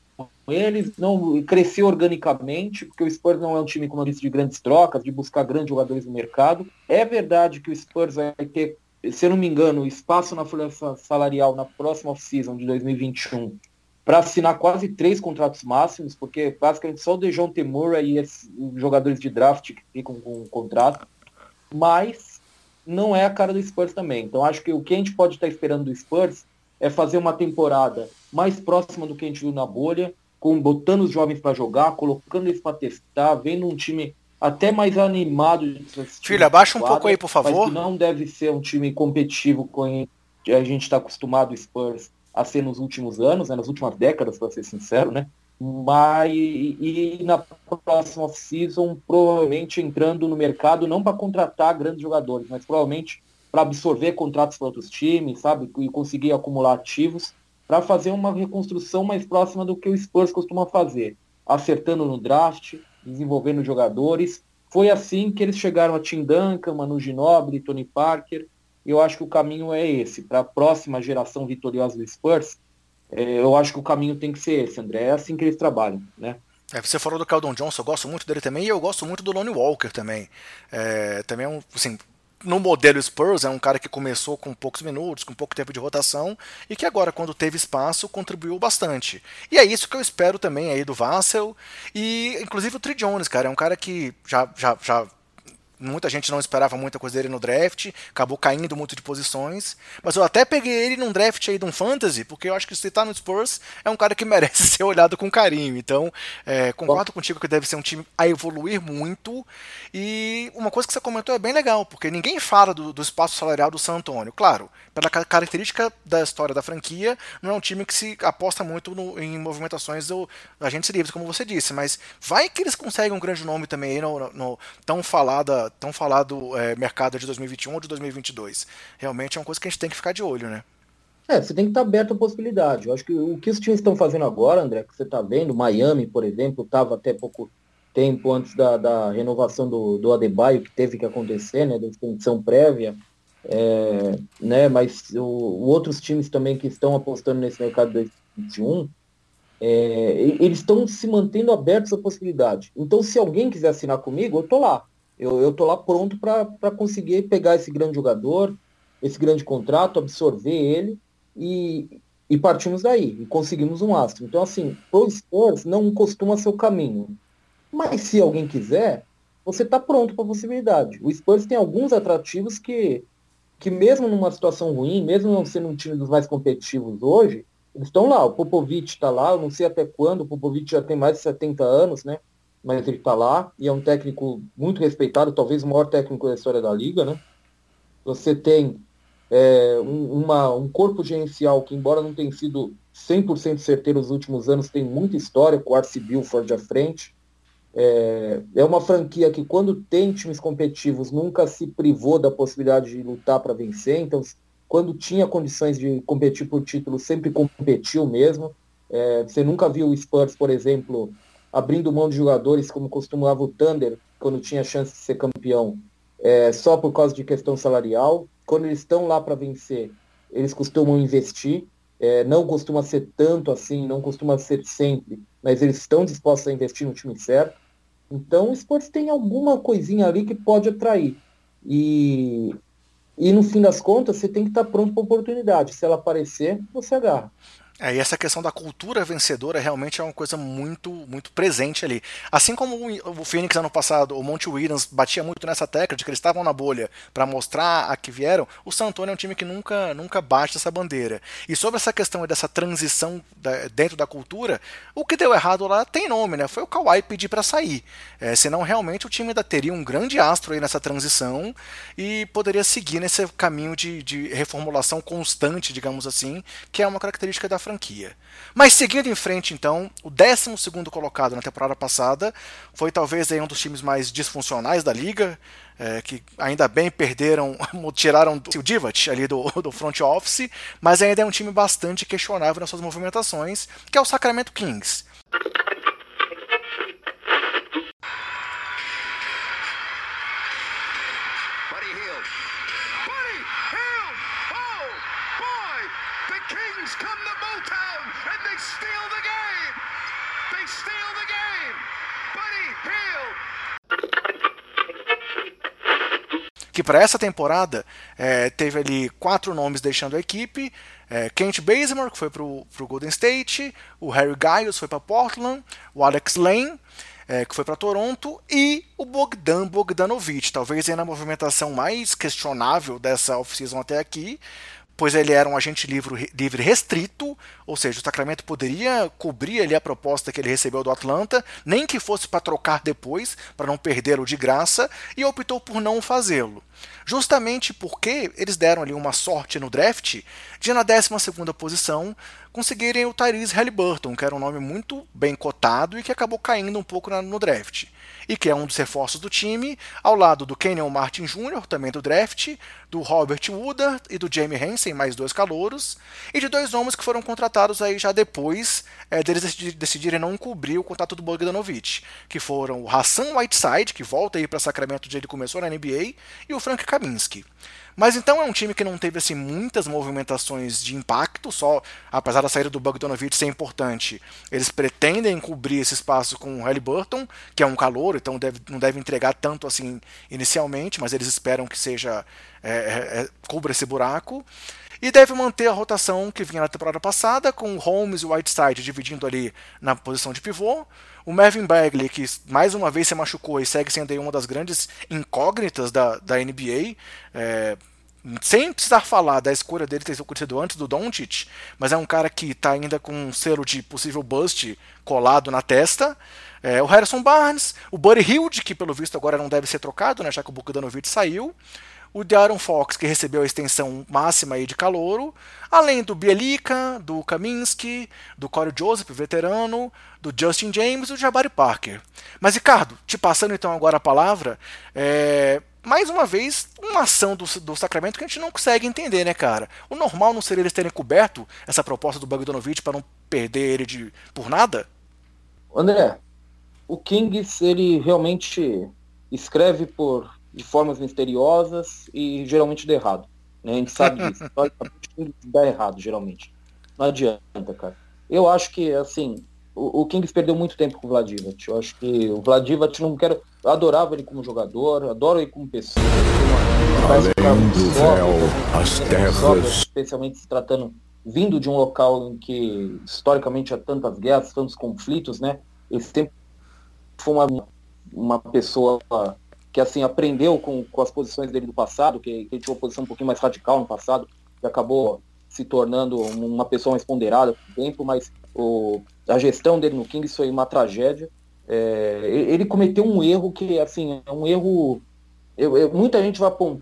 eles, não crescer organicamente, porque o Spurs não é um time, como eu disse, de grandes trocas, de buscar grandes jogadores no mercado. É verdade que o Spurs vai ter, se eu não me engano, espaço na folha salarial na próxima off-season de 2021 para assinar quase três contratos máximos, porque basicamente só o Dejon Temura e os jogadores de draft que ficam com um contrato, mas não é a cara do Spurs também. Então acho que o que a gente pode estar esperando do Spurs é fazer uma temporada mais próxima do que a gente viu na bolha, com botando os jovens para jogar, colocando eles para testar, vendo um time até mais animado. Filha, abaixa um pouco aí, por favor. não deve ser um time competitivo com a gente está acostumado, o Spurs, a ser nos últimos anos, né, nas últimas décadas, para ser sincero, né? Mas e, e na próxima off-season, provavelmente entrando no mercado não para contratar grandes jogadores, mas provavelmente para absorver contratos para outros times, sabe? E conseguir acumular ativos para fazer uma reconstrução mais próxima do que o Spurs costuma fazer, acertando no draft, desenvolvendo jogadores. Foi assim que eles chegaram a Tim Duncan, Manu Ginobili, Tony Parker, eu acho que o caminho é esse. Para a próxima geração vitoriosa do Spurs, eu acho que o caminho tem que ser esse, André. É assim que eles trabalham, né? É, você falou do Keldon Johnson, eu gosto muito dele também, e eu gosto muito do Lonnie Walker também. É, também é um, assim, no modelo Spurs, é um cara que começou com poucos minutos, com pouco tempo de rotação, e que agora, quando teve espaço, contribuiu bastante. E é isso que eu espero também aí do Vassell, e inclusive o Tri Jones, cara, é um cara que já, já, já Muita gente não esperava muita coisa dele no draft, acabou caindo muito de posições. Mas eu até peguei ele num draft aí de um fantasy, porque eu acho que se tá no Spurs é um cara que merece ser olhado com carinho. Então, é, concordo Bom. contigo que deve ser um time a evoluir muito. E uma coisa que você comentou é bem legal, porque ninguém fala do, do espaço salarial do San Antonio. Claro, pela característica da história da franquia, não é um time que se aposta muito no, em movimentações do agentes livres, como você disse. Mas vai que eles conseguem um grande nome também aí no, no tão falada tão falado é, mercado de 2021 ou de 2022. Realmente é uma coisa que a gente tem que ficar de olho, né? É, você tem que estar aberto à possibilidade. Eu acho que o que os times estão fazendo agora, André, que você está vendo, Miami, por exemplo, estava até pouco tempo antes da, da renovação do, do Adebayo, que teve que acontecer, né, da extensão prévia, é, né, mas o, outros times também que estão apostando nesse mercado de 2021, é, eles estão se mantendo abertos à possibilidade. Então, se alguém quiser assinar comigo, eu tô lá. Eu, eu tô lá pronto para conseguir pegar esse grande jogador, esse grande contrato, absorver ele e, e partimos daí. E conseguimos um astro. Então, assim, pro Spurs não costuma ser o caminho. Mas se alguém quiser, você está pronto para a possibilidade. O Spurs tem alguns atrativos que, que mesmo numa situação ruim, mesmo não sendo um time dos mais competitivos hoje, eles estão lá. O Popovich está lá, eu não sei até quando, o Popovich já tem mais de 70 anos, né? Mas ele está lá e é um técnico muito respeitado, talvez o maior técnico da história da liga, né? Você tem é, um, uma, um corpo gerencial que, embora não tenha sido 100% certeiro nos últimos anos, tem muita história, com o Arce Bilford à frente. É, é uma franquia que, quando tem times competitivos, nunca se privou da possibilidade de lutar para vencer. Então, quando tinha condições de competir por título, sempre competiu mesmo. É, você nunca viu o Spurs, por exemplo, abrindo mão de jogadores como costumava o Thunder, quando tinha chance de ser campeão, é, só por causa de questão salarial. Quando eles estão lá para vencer, eles costumam investir. É, não costuma ser tanto assim, não costuma ser sempre, mas eles estão dispostos a investir no time certo. Então o esporte tem alguma coisinha ali que pode atrair. E, e no fim das contas, você tem que estar pronto para a oportunidade. Se ela aparecer, você agarra. É, e essa questão da cultura vencedora realmente é uma coisa muito muito presente ali. Assim como o Phoenix ano passado, o Monte Williams batia muito nessa tecla de que eles estavam na bolha para mostrar a que vieram, o San Antonio é um time que nunca nunca bate essa bandeira. E sobre essa questão dessa transição da, dentro da cultura, o que deu errado lá tem nome, né? Foi o Kawhi pedir para sair. É, senão realmente o time ainda teria um grande astro aí nessa transição e poderia seguir nesse caminho de, de reformulação constante, digamos assim, que é uma característica da franquia. Mas seguindo em frente, então, o 12 colocado na temporada passada foi talvez aí um dos times mais disfuncionais da liga, é, que ainda bem perderam, tiraram o Divat ali do, do front office, mas ainda é um time bastante questionável nas suas movimentações, que é o Sacramento Kings. Que para essa temporada é, teve ali quatro nomes deixando a equipe. É, Kent Bazemore, que foi para o Golden State, o Harry Giles foi para Portland, o Alex Lane, é, que foi para Toronto, e o Bogdan Bogdanovic, talvez ainda a movimentação mais questionável dessa off-season até aqui, pois ele era um agente livre, livre restrito, ou seja, o Sacramento poderia cobrir ali a proposta que ele recebeu do Atlanta, nem que fosse para trocar depois, para não perdê-lo de graça, e optou por não fazê-lo. Justamente porque eles deram ali uma sorte no draft de na 12 posição conseguirem o Tyrese Halliburton, que era um nome muito bem cotado e que acabou caindo um pouco no draft e que é um dos reforços do time, ao lado do Kenyon Martin Jr., também do draft, do Robert Woodard e do Jamie Hansen, mais dois calouros, e de dois homens que foram contratados aí já depois é, deles decidirem não cobrir o contato do Bogdanovic, que foram o Hassan Whiteside, que volta aí para Sacramento onde ele começou na NBA, e o Frank Kaminsky. Mas então é um time que não teve assim muitas movimentações de impacto, só apesar da saída do Bogdanovic ser importante, eles pretendem cobrir esse espaço com o Halliburton, que é um calor, então deve, não deve entregar tanto assim inicialmente, mas eles esperam que seja é, é, é cubra esse buraco. E deve manter a rotação que vinha na temporada passada, com Holmes e Whiteside dividindo ali na posição de pivô. O Mervyn Bagley, que mais uma vez se machucou e segue sendo uma das grandes incógnitas da, da NBA. É, sem precisar falar da escolha dele ter acontecido antes do Doncic, mas é um cara que está ainda com um selo de possível bust colado na testa. É, o Harrison Barnes, o Buddy Hilde, que pelo visto agora não deve ser trocado, né, já que o Bogdanovic saiu o Darren Fox, que recebeu a extensão máxima aí de calouro, além do Bielica, do Kaminsky, do Corey Joseph, veterano, do Justin James e do Jabari Parker. Mas, Ricardo, te passando então agora a palavra, é... mais uma vez, uma ação do, do Sacramento que a gente não consegue entender, né, cara? O normal não seria eles terem coberto essa proposta do Bogdanovich para não perder ele de, por nada? André, o Kings, ele realmente escreve por de formas misteriosas e geralmente dá errado. Né? A gente sabe disso. dá errado, geralmente. Não adianta, cara. Eu acho que, assim, o, o Kings perdeu muito tempo com o Vladivac. Eu acho que o Vladivac não quero. Eu adorava ele como jogador, adoro ele como pessoa. Além do véu, as terras. Especialmente se tratando, vindo de um local em que historicamente há tantas guerras, tantos conflitos, né? Ele sempre foi uma, uma pessoa que assim aprendeu com, com as posições dele do passado, que, que ele tinha uma posição um pouquinho mais radical no passado, que acabou se tornando uma pessoa mais ponderada o tempo, mas o, a gestão dele no Kings foi uma tragédia. É, ele cometeu um erro que, assim, é um erro. Eu, eu, muita gente vai apontar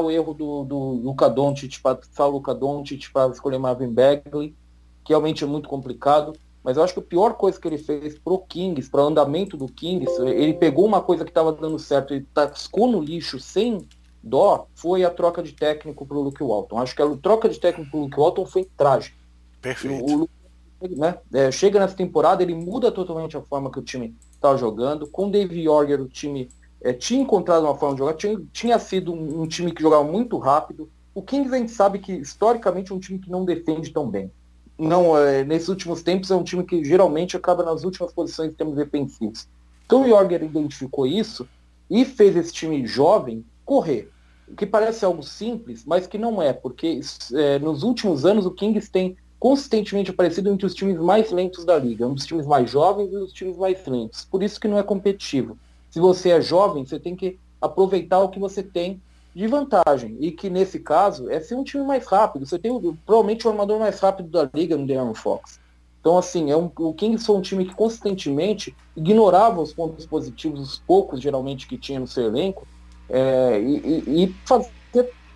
o erro do, do Luca Doncic para Luca Doncic para escolher Marvin Bagley, que realmente é muito complicado. Mas eu acho que a pior coisa que ele fez pro Kings, para o andamento do Kings, ele pegou uma coisa que estava dando certo e tascou no lixo sem dó, foi a troca de técnico pro Luke Walton. Acho que a troca de técnico pro Luke Walton foi trágica. Perfeito. O, o né, é, chega nessa temporada, ele muda totalmente a forma que o time estava jogando. Com o Dave Yorger, o time é, tinha encontrado uma forma de jogar, tinha, tinha sido um, um, time que jogava muito rápido. O Kings a gente sabe que historicamente é um time que não defende tão bem. Não, é, nesses últimos tempos é um time que geralmente acaba nas últimas posições em termos defensivos. Então o Yorger identificou isso e fez esse time jovem correr. O que parece algo simples, mas que não é, porque é, nos últimos anos o Kings tem consistentemente aparecido entre os times mais lentos da liga, um dos times mais jovens e os times mais lentos. Por isso que não é competitivo. Se você é jovem, você tem que aproveitar o que você tem de vantagem. E que nesse caso é ser um time mais rápido. Você tem provavelmente o armador mais rápido da liga no De'Aaron Fox. Então, assim, é um, o Kings foi um time que consistentemente ignorava os pontos positivos, os poucos geralmente que tinha no seu elenco, é, e, e, e fazer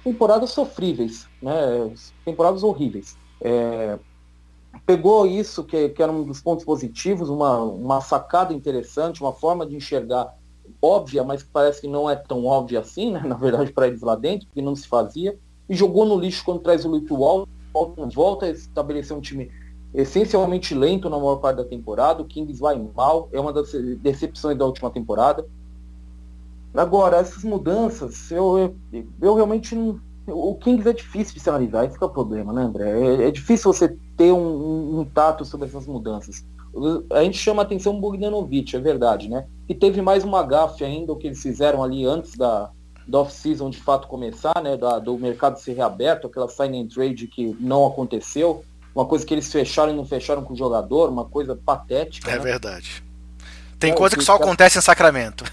temporadas sofríveis, né? temporadas horríveis. É, pegou isso, que, que, era um dos pontos positivos, uma, uma sacada interessante, uma forma de enxergar óbvia, mas parece que não é tão óbvia assim, né? na verdade, para eles lá dentro, que não se fazia, e jogou no lixo quando traz o Luke Walton, volta a estabelecer um time essencialmente lento na maior parte da temporada, o Kings vai mal, é uma das decepções da última temporada. Agora, essas mudanças, eu, eu, eu realmente não, o Kings é difícil de se analisar, esse é o problema, né, André? É, é difícil você ter um, um, um, tato sobre essas mudanças. A gente chama a atenção o Bogdanovic, é verdade, né? E teve mais uma gafe ainda, o que eles fizeram ali antes da, da off-season de fato começar, né? Da, do mercado ser reaberto, aquela sign and trade que não aconteceu. Uma coisa que eles fecharam e não fecharam com o jogador, uma coisa patética. É né? verdade. Tem é, coisa que só acontece em Sacramento.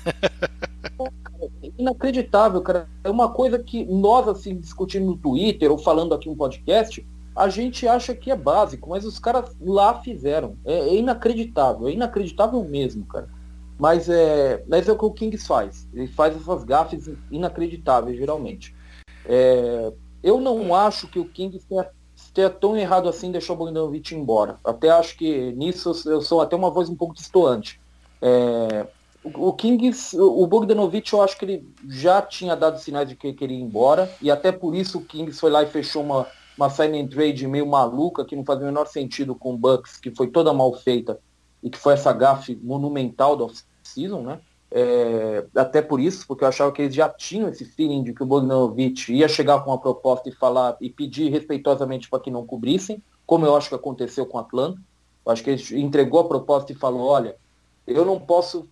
inacreditável, cara. É uma coisa que nós, assim, discutindo no Twitter ou falando aqui no podcast, a gente acha que é básico, mas os caras lá fizeram. É, é inacreditável, é inacreditável mesmo, cara. Mas é, mas é o que o Kings faz. Ele faz essas gafes inacreditáveis, geralmente. É, eu não acho que o Kings tenha, tenha tão errado assim deixar o Bogdanovich embora. Até acho que nisso eu sou até uma voz um pouco distoante. É, o Kings, o Bogdanovich, eu acho que ele já tinha dado sinais de que queria ir embora, e até por isso o Kings foi lá e fechou uma, uma sign and trade meio maluca, que não fazia o menor sentido com o Bucks, que foi toda mal feita, e que foi essa gafe monumental da off-season, né? É, até por isso, porque eu achava que eles já tinham esse feeling de que o Bogdanovich ia chegar com uma proposta e falar e pedir respeitosamente para que não cobrissem, como eu acho que aconteceu com o Atlanta. Eu acho que ele entregou a proposta e falou, olha, eu não posso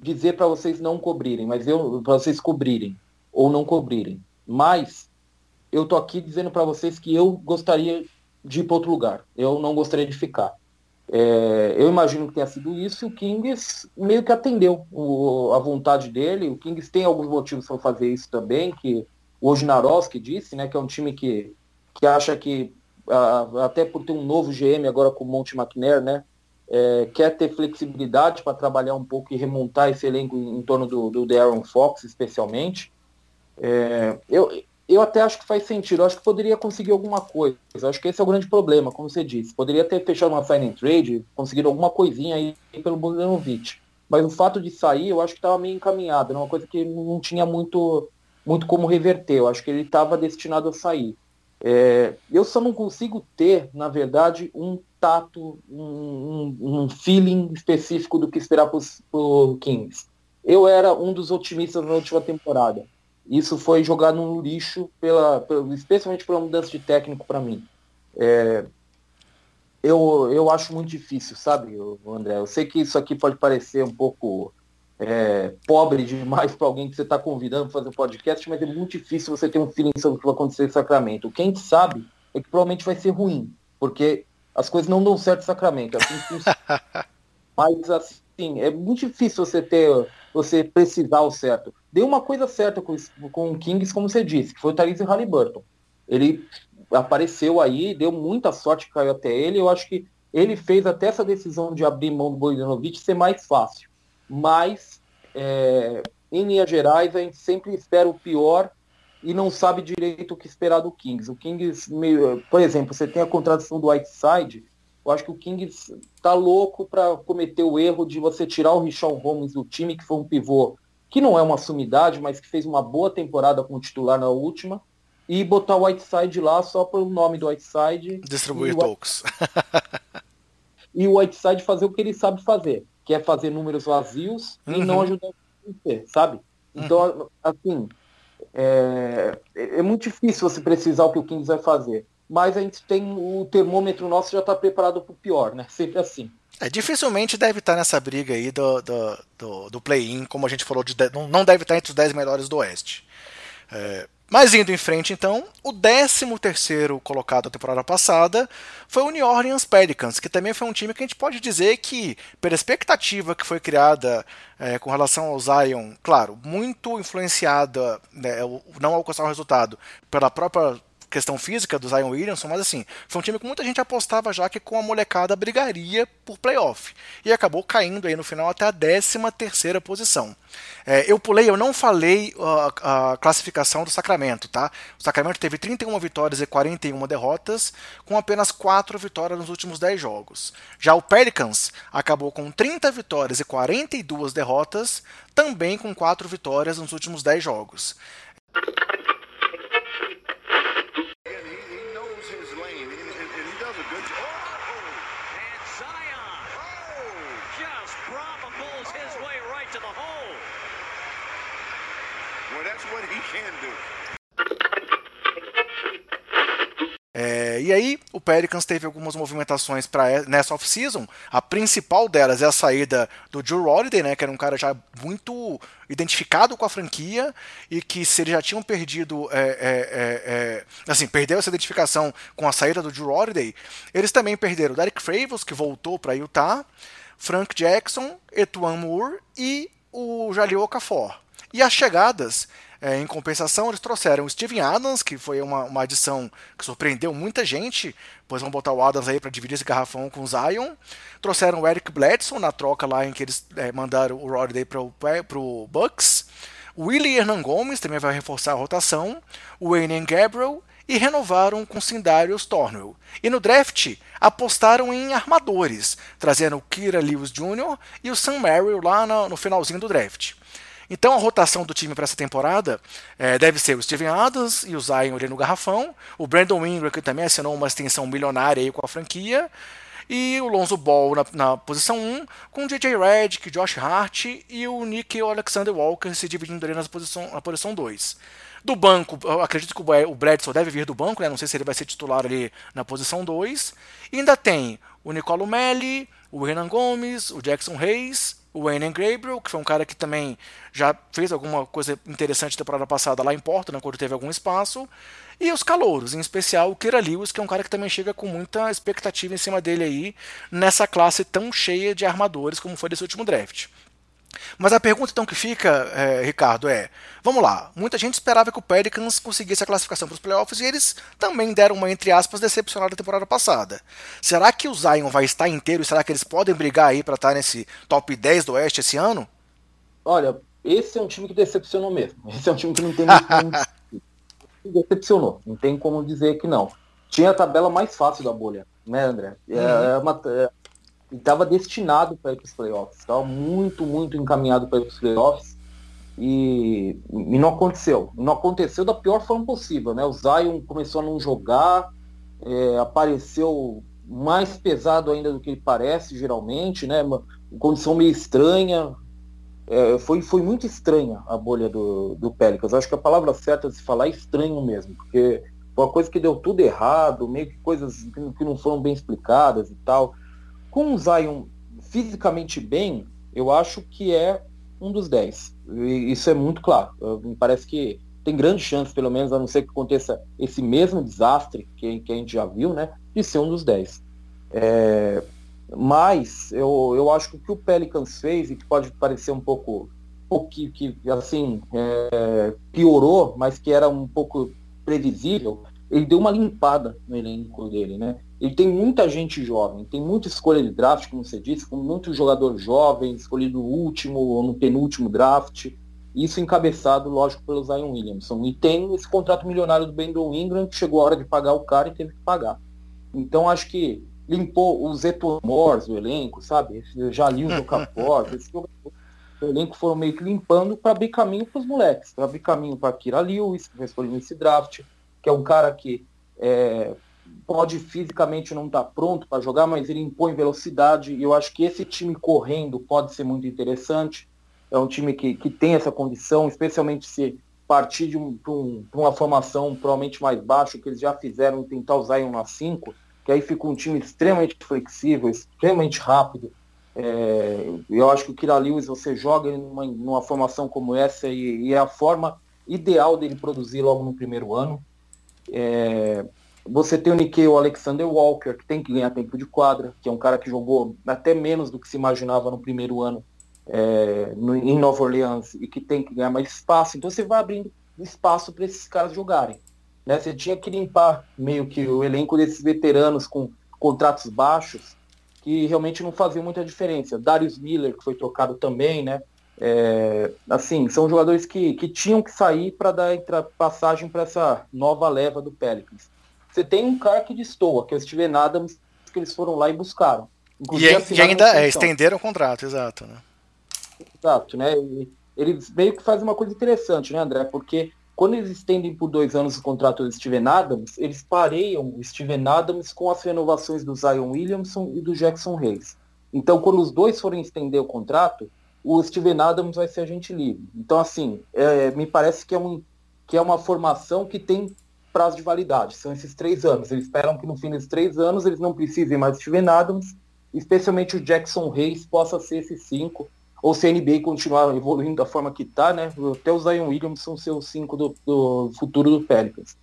dizer para vocês não cobrirem, mas eu para vocês cobrirem ou não cobrirem. Mas eu tô aqui dizendo para vocês que eu gostaria de ir para outro lugar. Eu não gostaria de ficar. É, eu imagino que tenha sido isso e o Kings meio que atendeu o, a vontade dele. O Kings tem alguns motivos para fazer isso também, que o Ojnarowski disse, né, que é um time que, que acha que, até por ter um novo GM agora com o Monte McNair, né, é, quer ter flexibilidade para trabalhar um pouco e remontar esse elenco em, em torno do, do Fox, especialmente. É, eu, eu até acho que faz sentido. Eu acho que poderia conseguir alguma coisa. Eu acho que esse é o grande problema, como você disse. Poderia ter fechado uma sign and trade, conseguido alguma coisinha aí pelo Bogdanovic. Mas o fato de sair, eu acho que estava meio encaminhado. Era uma coisa que não tinha muito, muito como reverter. Eu acho que ele estava destinado a sair. É, eu só não consigo ter, na verdade, um tato, um, um, feeling específico do que esperar para o Kings. Eu era um dos otimistas na última temporada. Isso foi jogado no lixo, pela, pela especialmente pela mudança de técnico para mim. É, eu, eu acho muito difícil, sabe, André? Eu sei que isso aqui pode parecer um pouco é, pobre demais para alguém que você está convidando para fazer um podcast, mas é muito difícil você ter um feeling sobre o que vai acontecer em Sacramento. Quem sabe é que provavelmente vai ser ruim, porque as coisas não dão certo em Sacramento. É assim, mas assim, é muito difícil você ter, você precisar o certo. Deu uma coisa certa com, com o Kings, como você disse, que foi o Therese Halliburton. Ele apareceu aí, deu muita sorte que caiu até ele. Eu acho que ele fez até essa decisão de abrir mão do Bogdanovich ser mais fácil. Mas, é, em linhas gerais, a gente sempre espera o pior e não sabe direito o que esperar do Kings. O Kings, meio, por exemplo, você tem a contratação do Whiteside, Eu acho que o Kings tá louco para cometer o erro de você tirar o Richard Holmes do time, que foi um pivô que não é uma sumidade, mas que fez uma boa temporada como titular na última, e botar o Whiteside lá só pelo nome do Whiteside. Distribuir tokens. e o Whiteside fazer o que ele sabe fazer, que é fazer números vazios uhum. e não uhum. ajudar a vencer, sabe? Então, uhum. assim, é, é, muito difícil você precisar o que o Kings vai fazer. Mas a gente tem o termômetro nosso já está preparado para o pior, né? Sempre assim. É, dificilmente deve estar nessa briga aí do, do, do, do play-in, como a gente falou, de, não deve estar entre os 10 melhores do Oeste. É, mas indo em frente, então, o 13º colocado da temporada passada foi o New Orleans Pelicans, que também foi um time que a gente pode dizer que, pela expectativa que foi criada é, com relação ao Zion, claro, muito influenciada, né, não alcançar o resultado, pela própria questão física do Zion Williamson, mas assim, foi um time que muita gente apostava já que com a molecada brigaria por playoff. E acabou caindo aí no final até a 13 terceira posição. É, eu pulei, eu não falei a, a, classificação do Sacramento, tá? O Sacramento teve 31 vitórias e 41 derrotas, com apenas 4 vitórias nos últimos 10 jogos. Já o Pelicans acabou com 30 vitórias e 42 derrotas, também com 4 vitórias nos últimos 10 jogos. É, e aí, o Pelicans teve algumas movimentações para nessa off-season. A principal delas é a saída do Drew Holiday, né, que era um cara já muito identificado com a franquia e que se eles já tinham perdido, é, é, é, é assim, perdeu essa identificação com a saída do Drew Holiday, eles também perderam Derek Favors, que voltou para Utah, Frank Jackson, Etuan Moore e o Jalil Okafor. E as chegadas é, em compensação, eles trouxeram o Steven Adams, que foi uma, uma adição que surpreendeu muita gente, pois vão botar o Adams aí para dividir esse garrafão com o Zion. Trouxeram o Eric Bledson na troca lá em que eles é, mandaram o Rodney para o Bucks. O Willie Hernan Gomes também vai reforçar a rotação. O Wayne Gabriel e renovaram com Sindarius Tornwell. E no draft apostaram em armadores, trazendo o Kira Lewis Jr. e o Sam Merrill lá no, finalzinho do draft. Então a rotação do time para essa temporada é, deve ser o Steven Adams e o Zion ali no garrafão, o Brandon Ingram, que também assinou uma extensão milionária aí com a franquia, e o Lonzo Ball na, na posição 1, com o DJ Redick, Josh Hart e o Nick Alexander Walker se dividindo ali na posição, na posição 2. Do banco, acredito que o Bradson deve vir do banco, né? não sei se ele vai ser titular ali na posição 2. E ainda tem o Nicolo Melli, o Renan Gomes, o Jackson Reis, o Wayne Gabriel, que foi um cara que também já fez alguma coisa interessante na temporada passada lá em Porto, né, quando teve algum espaço. E os calouros, em especial o Kira Lewis, que é um cara que também chega com muita expectativa em cima dele aí, nessa classe tão cheia de armadores como foi desse último draft. Mas a pergunta então que fica, é, Ricardo, é: vamos lá, muita gente esperava que o Pelicans conseguisse a classificação para os playoffs e eles também deram uma, entre aspas, decepcionada temporada passada. Será que o Zion vai estar inteiro e será que eles podem brigar aí para estar nesse top 10 do Oeste esse ano? Olha, esse é um time que decepcionou mesmo. Esse é um time que não tem muito. decepcionou, não tem como dizer que não. Tinha a tabela mais fácil da bolha, né, André? É, uhum. é uma, é, estava destinado para ir para os playoffs, estava muito, muito encaminhado para ir para os playoffs e, e, não aconteceu. Não aconteceu da pior forma possível, né? O Zion começou a não jogar, é, apareceu mais pesado ainda do que ele parece geralmente, né? Uma condição meio estranha. É, foi, foi muito estranha a bolha do, do Pelicans. Acho que a palavra certa de se falar é estranho mesmo, porque foi uma coisa que deu tudo errado, meio que coisas que não foram bem explicadas e tal. Com o Zion fisicamente bem, eu acho que é um dos 10. Isso é muito claro. Me parece que tem grande chance, pelo menos, a não ser que aconteça esse mesmo desastre que, que a gente já viu, né? De ser um dos 10. É, mas eu, eu acho que o que o Pelicans fez, e que pode parecer um pouco, um que, que assim, é, piorou, mas que era um pouco previsível, ele deu uma limpada no elenco dele, né? Ele tem muita gente jovem, tem muita escolha de draft, como você disse, com muito jogador jovem, escolhido no último ou no penúltimo draft. Isso encabeçado, lógico, pelo Zion Williamson. E tem esse contrato milionário do Brandon Ingram, que chegou a hora de pagar o cara e teve que pagar. Então acho que limpou os Etomors do elenco, sabe? Jalil Jocapor, esse jogador o elenco foram meio que limpando para abrir caminho para os moleques, para abrir caminho para Kira Lewis, que respondeu nesse draft, que é um cara que é, pode fisicamente não estar tá pronto para jogar, mas ele impõe velocidade, e eu acho que esse time correndo pode ser muito interessante. É um time que, que tem essa condição, especialmente se partir de um, um, uma formação provavelmente mais baixa, que eles já fizeram, tentar usar em uma 5, que aí fica um time extremamente flexível, extremamente rápido, é, eu acho que o Kira Lewis, você joga ele numa, numa formação como essa e, e, é a forma ideal dele produzir logo no primeiro ano. É, você tem o Nikkei, Alexander Walker, que tem que ganhar tempo de quadra, que é um cara que jogou até menos do que se imaginava no primeiro ano é, no, em Nova Orleans e que tem que ganhar mais espaço. Então você vai abrindo espaço para esses caras jogarem. Né? Você tinha que limpar meio que o elenco desses veteranos com contratos baixos que realmente não fazia muita diferença. Darius Miller, que foi trocado também, né? É, assim, são jogadores que, que tinham que sair para dar passagem para essa nova leva do Pelicans. Você tem um cara que destoa, que é o Steven Adams, que eles foram lá e buscaram. E, e, ainda é, estenderam o contrato, exato, né? Exato, né? E eles meio que fazem uma coisa interessante, né, André? Porque quando eles estendem por dois anos o contrato do Steven Adams, eles pareiam o Steven Adams com as renovações do Zion Williamson e do Jackson Hayes. Então, quando os dois forem estender o contrato, o Steven Adams vai ser agente livre. Então, assim, é, me parece que é, um, que é uma formação que tem prazo de validade. São esses três anos. Eles esperam que no fim desses três anos eles não precisem mais do Steven Adams, especialmente o Jackson Hayes possa ser esses cinco ou se a NBA continuar evoluindo da forma que está, né? Até o Zion Williams são seus cinco do, do, futuro do Pelicans.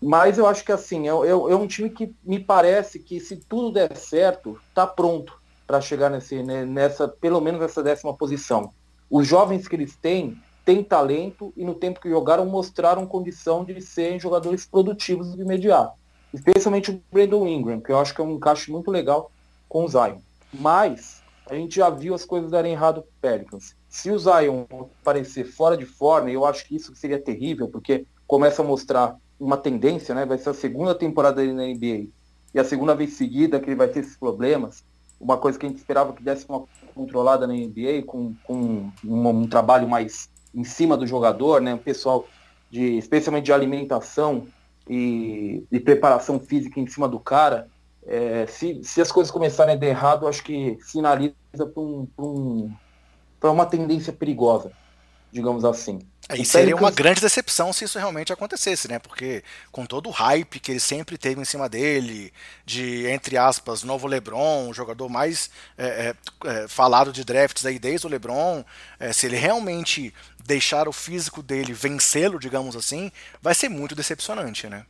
Mas eu acho que assim, é, é, é, um time que me parece que se tudo der certo, está pronto para chegar nesse, né, nessa, pelo menos nessa décima posição. Os jovens que eles têm, têm talento e no tempo que jogaram mostraram condição de serem jogadores produtivos de imediato. Especialmente o Brandon Ingram, que eu acho que é um encaixe muito legal com o Zion. Mas a gente já viu as coisas darem errado pro Pelicans. Se o Zion aparecer fora de forma, eu acho que isso seria terrível, porque começa a mostrar uma tendência, né? Vai ser a segunda temporada dele na NBA. E a segunda vez seguida que ele vai ter esses problemas. Uma coisa que a gente esperava que desse uma controlada na NBA, com, com um, um trabalho mais em cima do jogador, né? O pessoal, de, especialmente de alimentação e, e preparação física em cima do cara. É, se, se as coisas começarem a dar errado, acho que sinaliza para um, um, uma tendência perigosa, digamos assim. E seria uma grande decepção se isso realmente acontecesse, né? Porque com todo o hype que ele sempre teve em cima dele, de, entre aspas, novo LeBron, o jogador mais é, é, é, falado de drafts aí desde o LeBron, é, se ele realmente deixar o físico dele vencê-lo, digamos assim, vai ser muito decepcionante, né?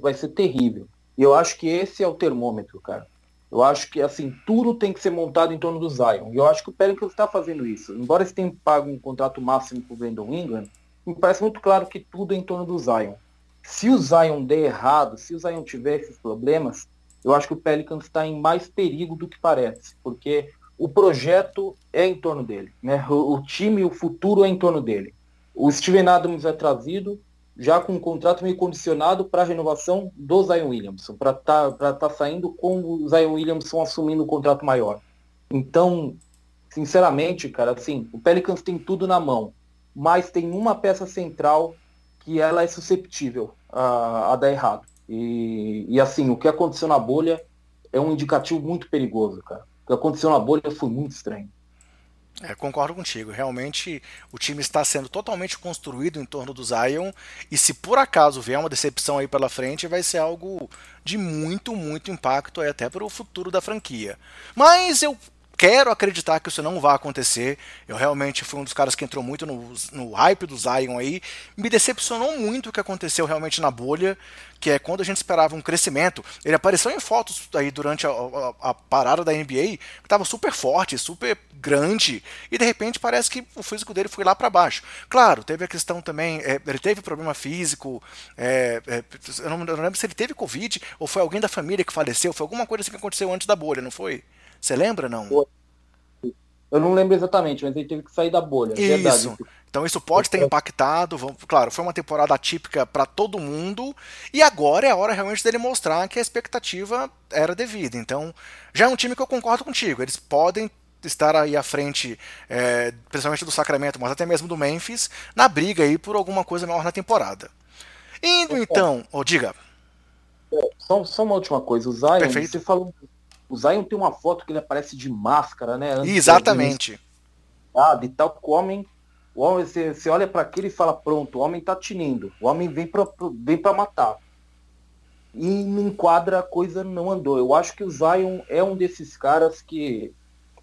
Vai ser terrível. E eu acho que esse é o termômetro, cara. Eu acho que, assim, tudo tem que ser montado em torno do Zion. E eu acho que o Pelicans está fazendo isso. Embora eles tenham pago um contrato máximo para o Brandon Ingram, me parece muito claro que tudo é em torno do Zion. Se o Zion der errado, se o Zion tiver esses problemas, eu acho que o Pelicans está em mais perigo do que parece. Porque o projeto é em torno dele. Né? O, o time, o futuro é em torno dele. O Steven Adams é trazido, já com um contrato meio condicionado para a renovação do Zion Williamson, para estar tá, tá saindo com o Zion Williamson assumindo um contrato maior. Então, sinceramente, cara, assim, o Pelicans tem tudo na mão, mas tem uma peça central que ela é susceptível a, a dar errado. E, e assim, o que aconteceu na bolha é um indicativo muito perigoso, cara. O que aconteceu na bolha foi muito estranho. É, concordo contigo. Realmente o time está sendo totalmente construído em torno do Zion. E se por acaso vier uma decepção aí pela frente, vai ser algo de muito, muito impacto aí até para o futuro da franquia. Mas eu quero acreditar que isso não vai acontecer. Eu realmente fui um dos caras que entrou muito no, no hype do Zion aí. Me decepcionou muito o que aconteceu realmente na bolha, que é quando a gente esperava um crescimento. Ele apareceu em fotos aí durante a, a, a parada da NBA, estava super forte, super grande, e de repente parece que o físico dele foi lá para baixo. Claro, teve a questão também, é, ele teve problema físico, é, é, eu, não, eu, não, lembro se ele teve Covid ou foi alguém da família que faleceu, foi alguma coisa assim que aconteceu antes da bolha, não foi? Você lembra, não? Eu não lembro exatamente, mas ele teve que sair da bolha. É isso. Verdade. Então isso pode ter impactado. Claro, foi uma temporada atípica para todo mundo. E agora é a hora realmente dele mostrar que a expectativa era devida. Então já é um time que eu concordo contigo. Eles podem estar aí à frente, é, principalmente do Sacramento, mas até mesmo do Memphis, na briga aí por alguma coisa maior na temporada. Indo então, oh, diga. É, só, só uma última coisa, o Zion, Perfeito. você falou o Zion tem uma foto que ele aparece de máscara, né? Exatamente. Ah, de tal que o homem. O homem, você, você olha para aquilo e fala, pronto, o homem tá tinindo. O homem vem para vem pra matar. E me enquadra a coisa não andou. Eu acho que o Zion é um desses caras que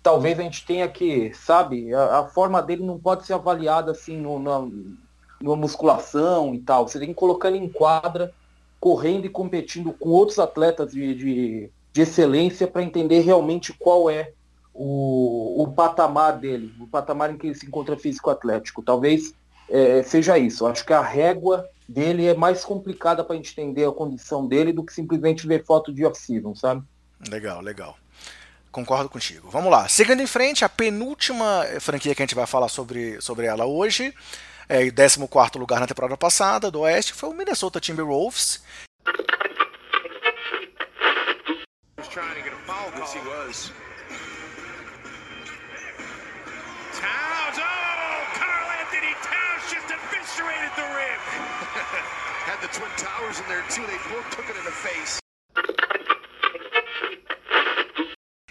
talvez a gente tenha que, sabe, a, a forma dele não pode ser avaliada assim no, na, numa musculação e tal. Você tem que colocar ele em quadra, correndo e competindo com outros atletas de, de de excelência para entender realmente qual é o, o, patamar dele, o patamar em que ele se encontra físico-atlético. Talvez é, seja isso. Acho que a régua dele é mais complicada para entender a condição dele do que simplesmente ver foto de off-season, sabe? Legal, legal. Concordo contigo. Vamos lá. Seguindo em frente, a penúltima franquia que a gente vai falar sobre, sobre ela hoje, é, 14 lugar na temporada passada do Oeste, foi o Minnesota Timberwolves, trying to get a foul call. Yes, he was. Towns, oh, Carl Anthony Towns just eviscerated the rim. Had the Twin Towers in there too. They both took it in the face.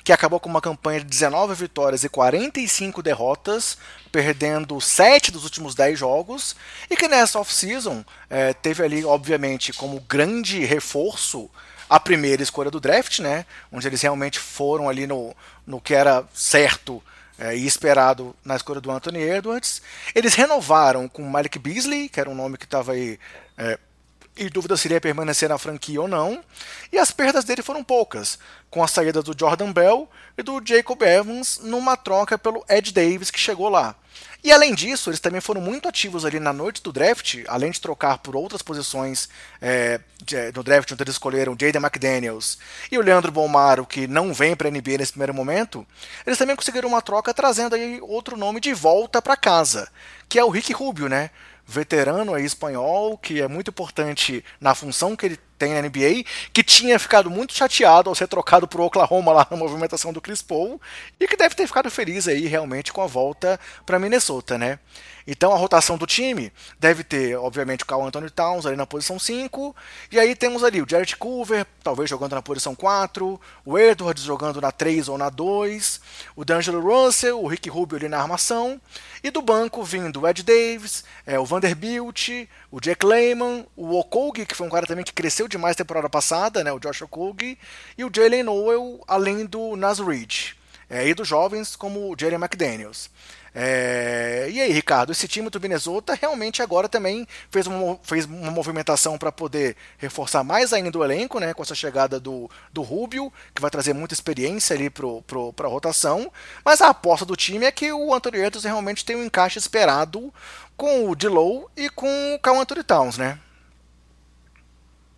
que acabou com uma campanha de 19 vitórias e 45 derrotas, perdendo 7 dos últimos 10 jogos, e que nessa off-season é, teve ali, obviamente, como grande reforço a primeira escolha do draft, né? Onde eles realmente foram ali no, no que era certo é, e esperado na escolha do Anthony Edwards. Eles renovaram com Malik Beasley, que era um nome que estava aí é, em dúvida se iria permanecer na franquia ou não. E as perdas dele foram poucas, com a saída do Jordan Bell e do Jacob Evans numa troca pelo Ed Davis que chegou lá. E além disso, eles também foram muito ativos ali na noite do draft, além de trocar por outras posições é, de, no draft, onde eles escolheram Jaden McDaniels e o Leandro Bomaro, que não vem para a NBA nesse primeiro momento, eles também conseguiram uma troca trazendo aí outro nome de volta para casa, que é o Rick Rubio, né? veterano aí espanhol, que é muito importante na função que ele tem na NBA, que tinha ficado muito chateado ao ser trocado por Oklahoma lá na movimentação do Chris Paul, e que deve ter ficado feliz aí realmente com a volta para Minnesota, né? Então a rotação do time deve ter, obviamente, o Carl Anthony Towns ali na posição 5, e aí temos ali o Jared Culver, talvez jogando na posição 4, o Edwards jogando na 3 ou na 2, o D'Angelo Russell, o Rick Rubio ali na armação, e do banco vindo o Ed Davis, é, o Vanderbilt, o Jack Lehman, o Okogi, que foi um cara também que cresceu demais temporada passada, né, o Josh Okogi, e o Jalen Noel, além do Nas. É, e dos jovens como o Jerry McDaniels. É... E aí, Ricardo, esse time do Minnesota realmente agora também fez uma, fez uma movimentação para poder reforçar mais ainda o elenco, né? Com essa chegada do, do Rubio, que vai trazer muita experiência ali para pro, a rotação. Mas a aposta do time é que o Anthony Edwards realmente tem um encaixe esperado com o Dilow e com o Cal Anthony Towns, né?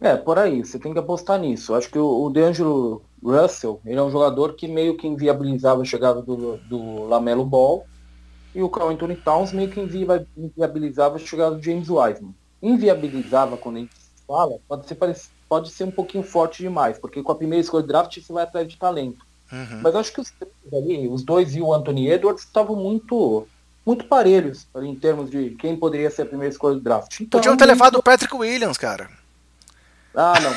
É, por aí, você tem que apostar nisso. Acho que o, o DeAngelo Russell, ele é um jogador que meio que inviabilizava a chegada do, do Lamelo Ball e o Carl Anthony Towns meio que inviabilizava a chegada do James Wiseman. Inviabilizava, quando a gente fala, pode ser, pode ser um pouquinho forte demais, porque com a primeira escolha de draft você vai atrás de talento. Uhum. Mas acho que os três ali, os dois e o Anthony Edwards, estavam muito muito parelhos ali, em termos de quem poderia ser a primeira escolha do draft. Então, Podiam ter levado o Patrick Williams, cara. Ah, não.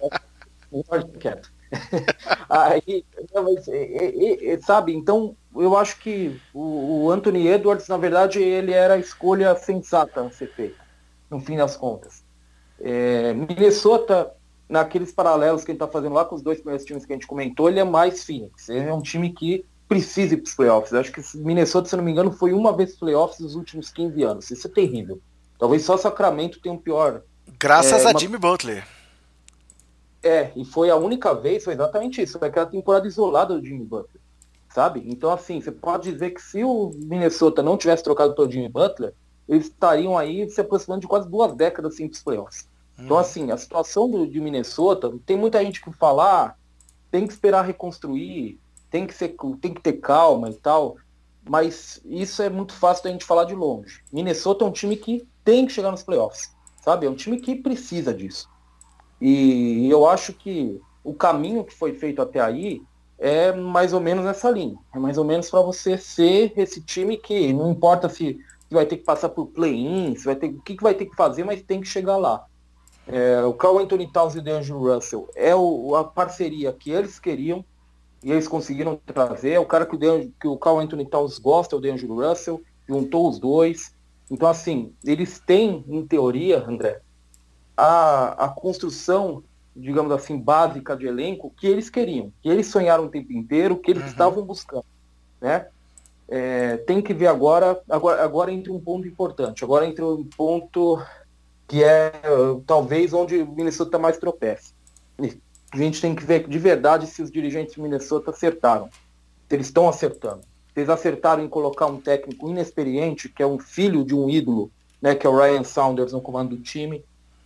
não. Pode quieto. Aí, mas, e, e, sabe, então eu acho que o, o, Anthony Edwards, na verdade, ele era a escolha sensata a ser feita, no fim das contas. É, Minnesota, naqueles paralelos que a gente está fazendo lá com os dois primeiros times que a gente comentou, ele é mais Phoenix. Ele é um time que precisa ir para os playoffs. Eu acho que Minnesota, se não me engano, foi uma vez playoffs nos últimos 15 anos. Isso é terrível. Talvez só Sacramento tenha um pior. Graças é, a uma... Jimmy Butler. É, e foi a única vez, foi exatamente isso, foi aquela temporada isolada do Jimmy Butler, sabe? Então, assim, você pode dizer que se o Minnesota não tivesse trocado pelo Jimmy Butler, eles estariam aí se aproximando de quase duas décadas sem os playoffs. Hum. Então, assim, a situação do, de Minnesota, tem muita gente que fala, ah, tem que esperar reconstruir, tem que, ser, tem que ter calma e tal, mas isso é muito fácil da gente falar de longe. Minnesota é um time que tem que chegar nos playoffs, sabe? É um time que precisa disso. E eu acho que o caminho que foi feito até aí é mais ou menos nessa linha. É mais ou menos para você ser esse time que não importa se, vai ter que passar por play-in, se vai ter o que, que vai ter que fazer, mas tem que chegar lá. É, o Carl Anthony Towns e o DeAngelo Russell é o, a parceria que eles queriam e eles conseguiram trazer. É o cara que o, que o Carl Anthony Towns gosta, é o DeAngelo Russell, juntou os dois. Então, assim, eles têm, em teoria, André, a, a construção, digamos assim, básica de elenco que eles queriam, que eles sonharam o tempo inteiro, que eles uhum. estavam buscando, né? É, tem que ver agora, agora, agora entre um ponto importante, agora entre um ponto que é talvez onde o Minnesota mais tropece. A gente tem que ver de verdade se os dirigentes de Minnesota acertaram, se eles estão acertando. Eles acertaram em colocar um técnico inexperiente, que é um filho de um ídolo, né, que é o Ryan Saunders no comando do time,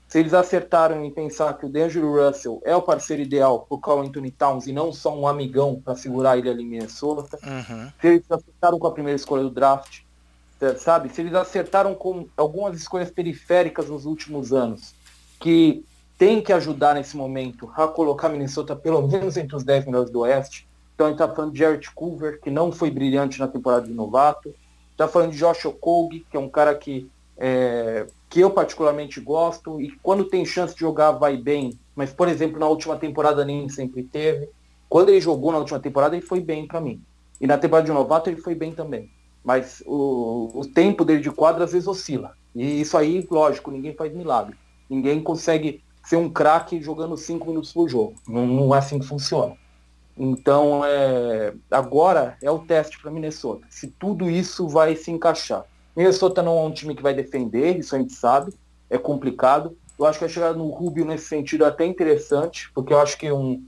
se eles acertaram em pensar que o D'Angelo Russell é o parceiro ideal para o Carl Anthony Towns e não só um amigão para segurar ele ali em Minnesota, uhum. se eles acertaram com a primeira escolha do draft, sabe? Se eles acertaram com algumas escolhas periféricas nos últimos anos, que tem que ajudar nesse momento a colocar Minnesota pelo menos entre os 10 melhores do Oeste. Então a gente está falando de Jarrett Culver, que não foi brilhante na temporada de novato. Está falando de Josh Okogie, que é um cara que é, que eu particularmente gosto e quando tem chance de jogar vai bem, mas por exemplo na última temporada nem sempre teve. Quando ele jogou na última temporada ele foi bem para mim. E na temporada de novato ele foi bem também. Mas o, o tempo dele de quadra às vezes oscila. E isso aí, lógico, ninguém faz milagre. Ninguém consegue ser um craque jogando cinco minutos por jogo. Não, não é assim que funciona. Então, é, agora é o teste para Minnesota. Se tudo isso vai se encaixar. Minnesota não é um time que vai defender, isso a gente sabe, é complicado. Eu acho que a chegada no Rubio nesse sentido é até interessante, porque eu acho que um,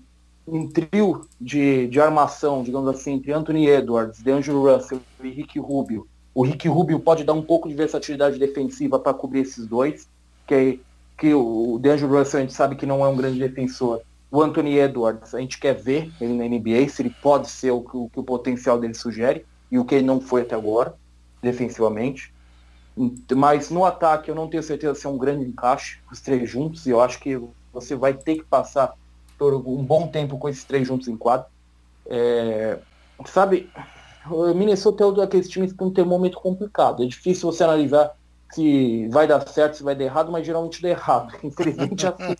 um trio de, de armação, digamos assim, entre Anthony Edwards, DeAngelo Russell e Rick Rubio. O Rick Rubio pode dar um pouco de versatilidade defensiva para cobrir esses dois, que, que o DeAngelo Russell a gente sabe que não é um grande defensor. O Anthony Edwards, a gente quer ver ele na NBA, se ele pode ser o, o que o potencial dele sugere, e o que ele não foi até agora defensivamente. Mas no ataque eu não tenho certeza se é um grande encaixe, os três juntos, e eu acho que você vai ter que passar por um bom tempo com esses três juntos em quadro. É, sabe, o Minnesota é um daqueles times que tem um complicado. É difícil você analisar se vai dar certo, se vai dar errado, mas geralmente dá errado. Infelizmente é assim.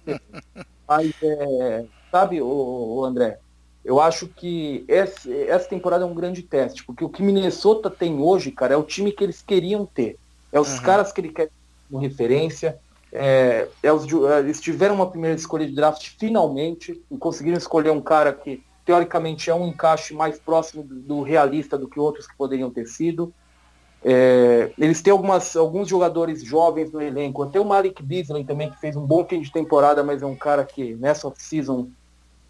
Mas, é, sabe, o, André, eu acho que essa, essa temporada é um grande teste, porque o que Minnesota tem hoje, cara, é o time que eles queriam ter. É os uhum. caras que ele quer como referência. É, é os, é, eles tiveram uma primeira escolha de draft finalmente e conseguiram escolher um cara que teoricamente é um encaixe mais próximo do, do realista do que outros que poderiam ter sido. É, eles têm algumas, alguns jogadores jovens no elenco, até o Malik Beasley também, que fez um bom fim de temporada, mas é um cara que nessa off-season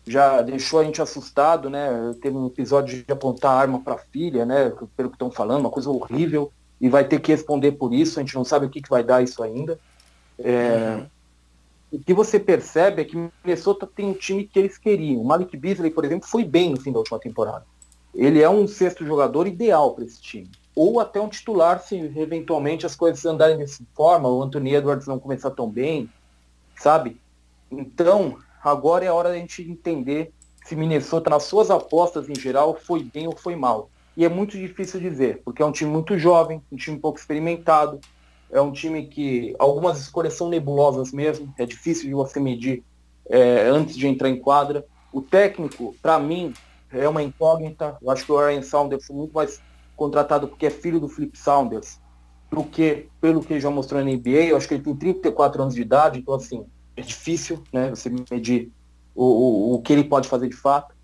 já deixou a gente assustado, né? Teve um episódio de apontar arma para a filha, né? Pelo que estão falando, uma coisa horrível, e vai ter que responder por isso. A gente não sabe o que, que vai dar isso ainda. É... Uhum. O que você percebe é que Minnesota tem um time que eles queriam. O Malik Beasley, por exemplo, foi bem no fim da última temporada. Ele é um sexto jogador ideal para esse time. Ou até um titular, se eventualmente as coisas andarem dessa forma, o Anthony Edwards não começar tão bem, sabe? Então, Agora é a hora da gente entender se Minnesota, nas suas apostas em geral, foi bem ou foi mal. E é muito difícil dizer, porque é um time muito jovem, um time pouco experimentado, é um time que algumas escolhas são nebulosas mesmo, é difícil de você medir é, antes de entrar em quadra. O técnico, para mim, é uma incógnita. Eu acho que o Ryan Saunders foi muito mais contratado porque é filho do Flip Saunders do que pelo que já mostrou na NBA. Eu acho que ele tem 34 anos de idade, então assim, é difícil, né? Você medir o, o, o que ele pode fazer de fato.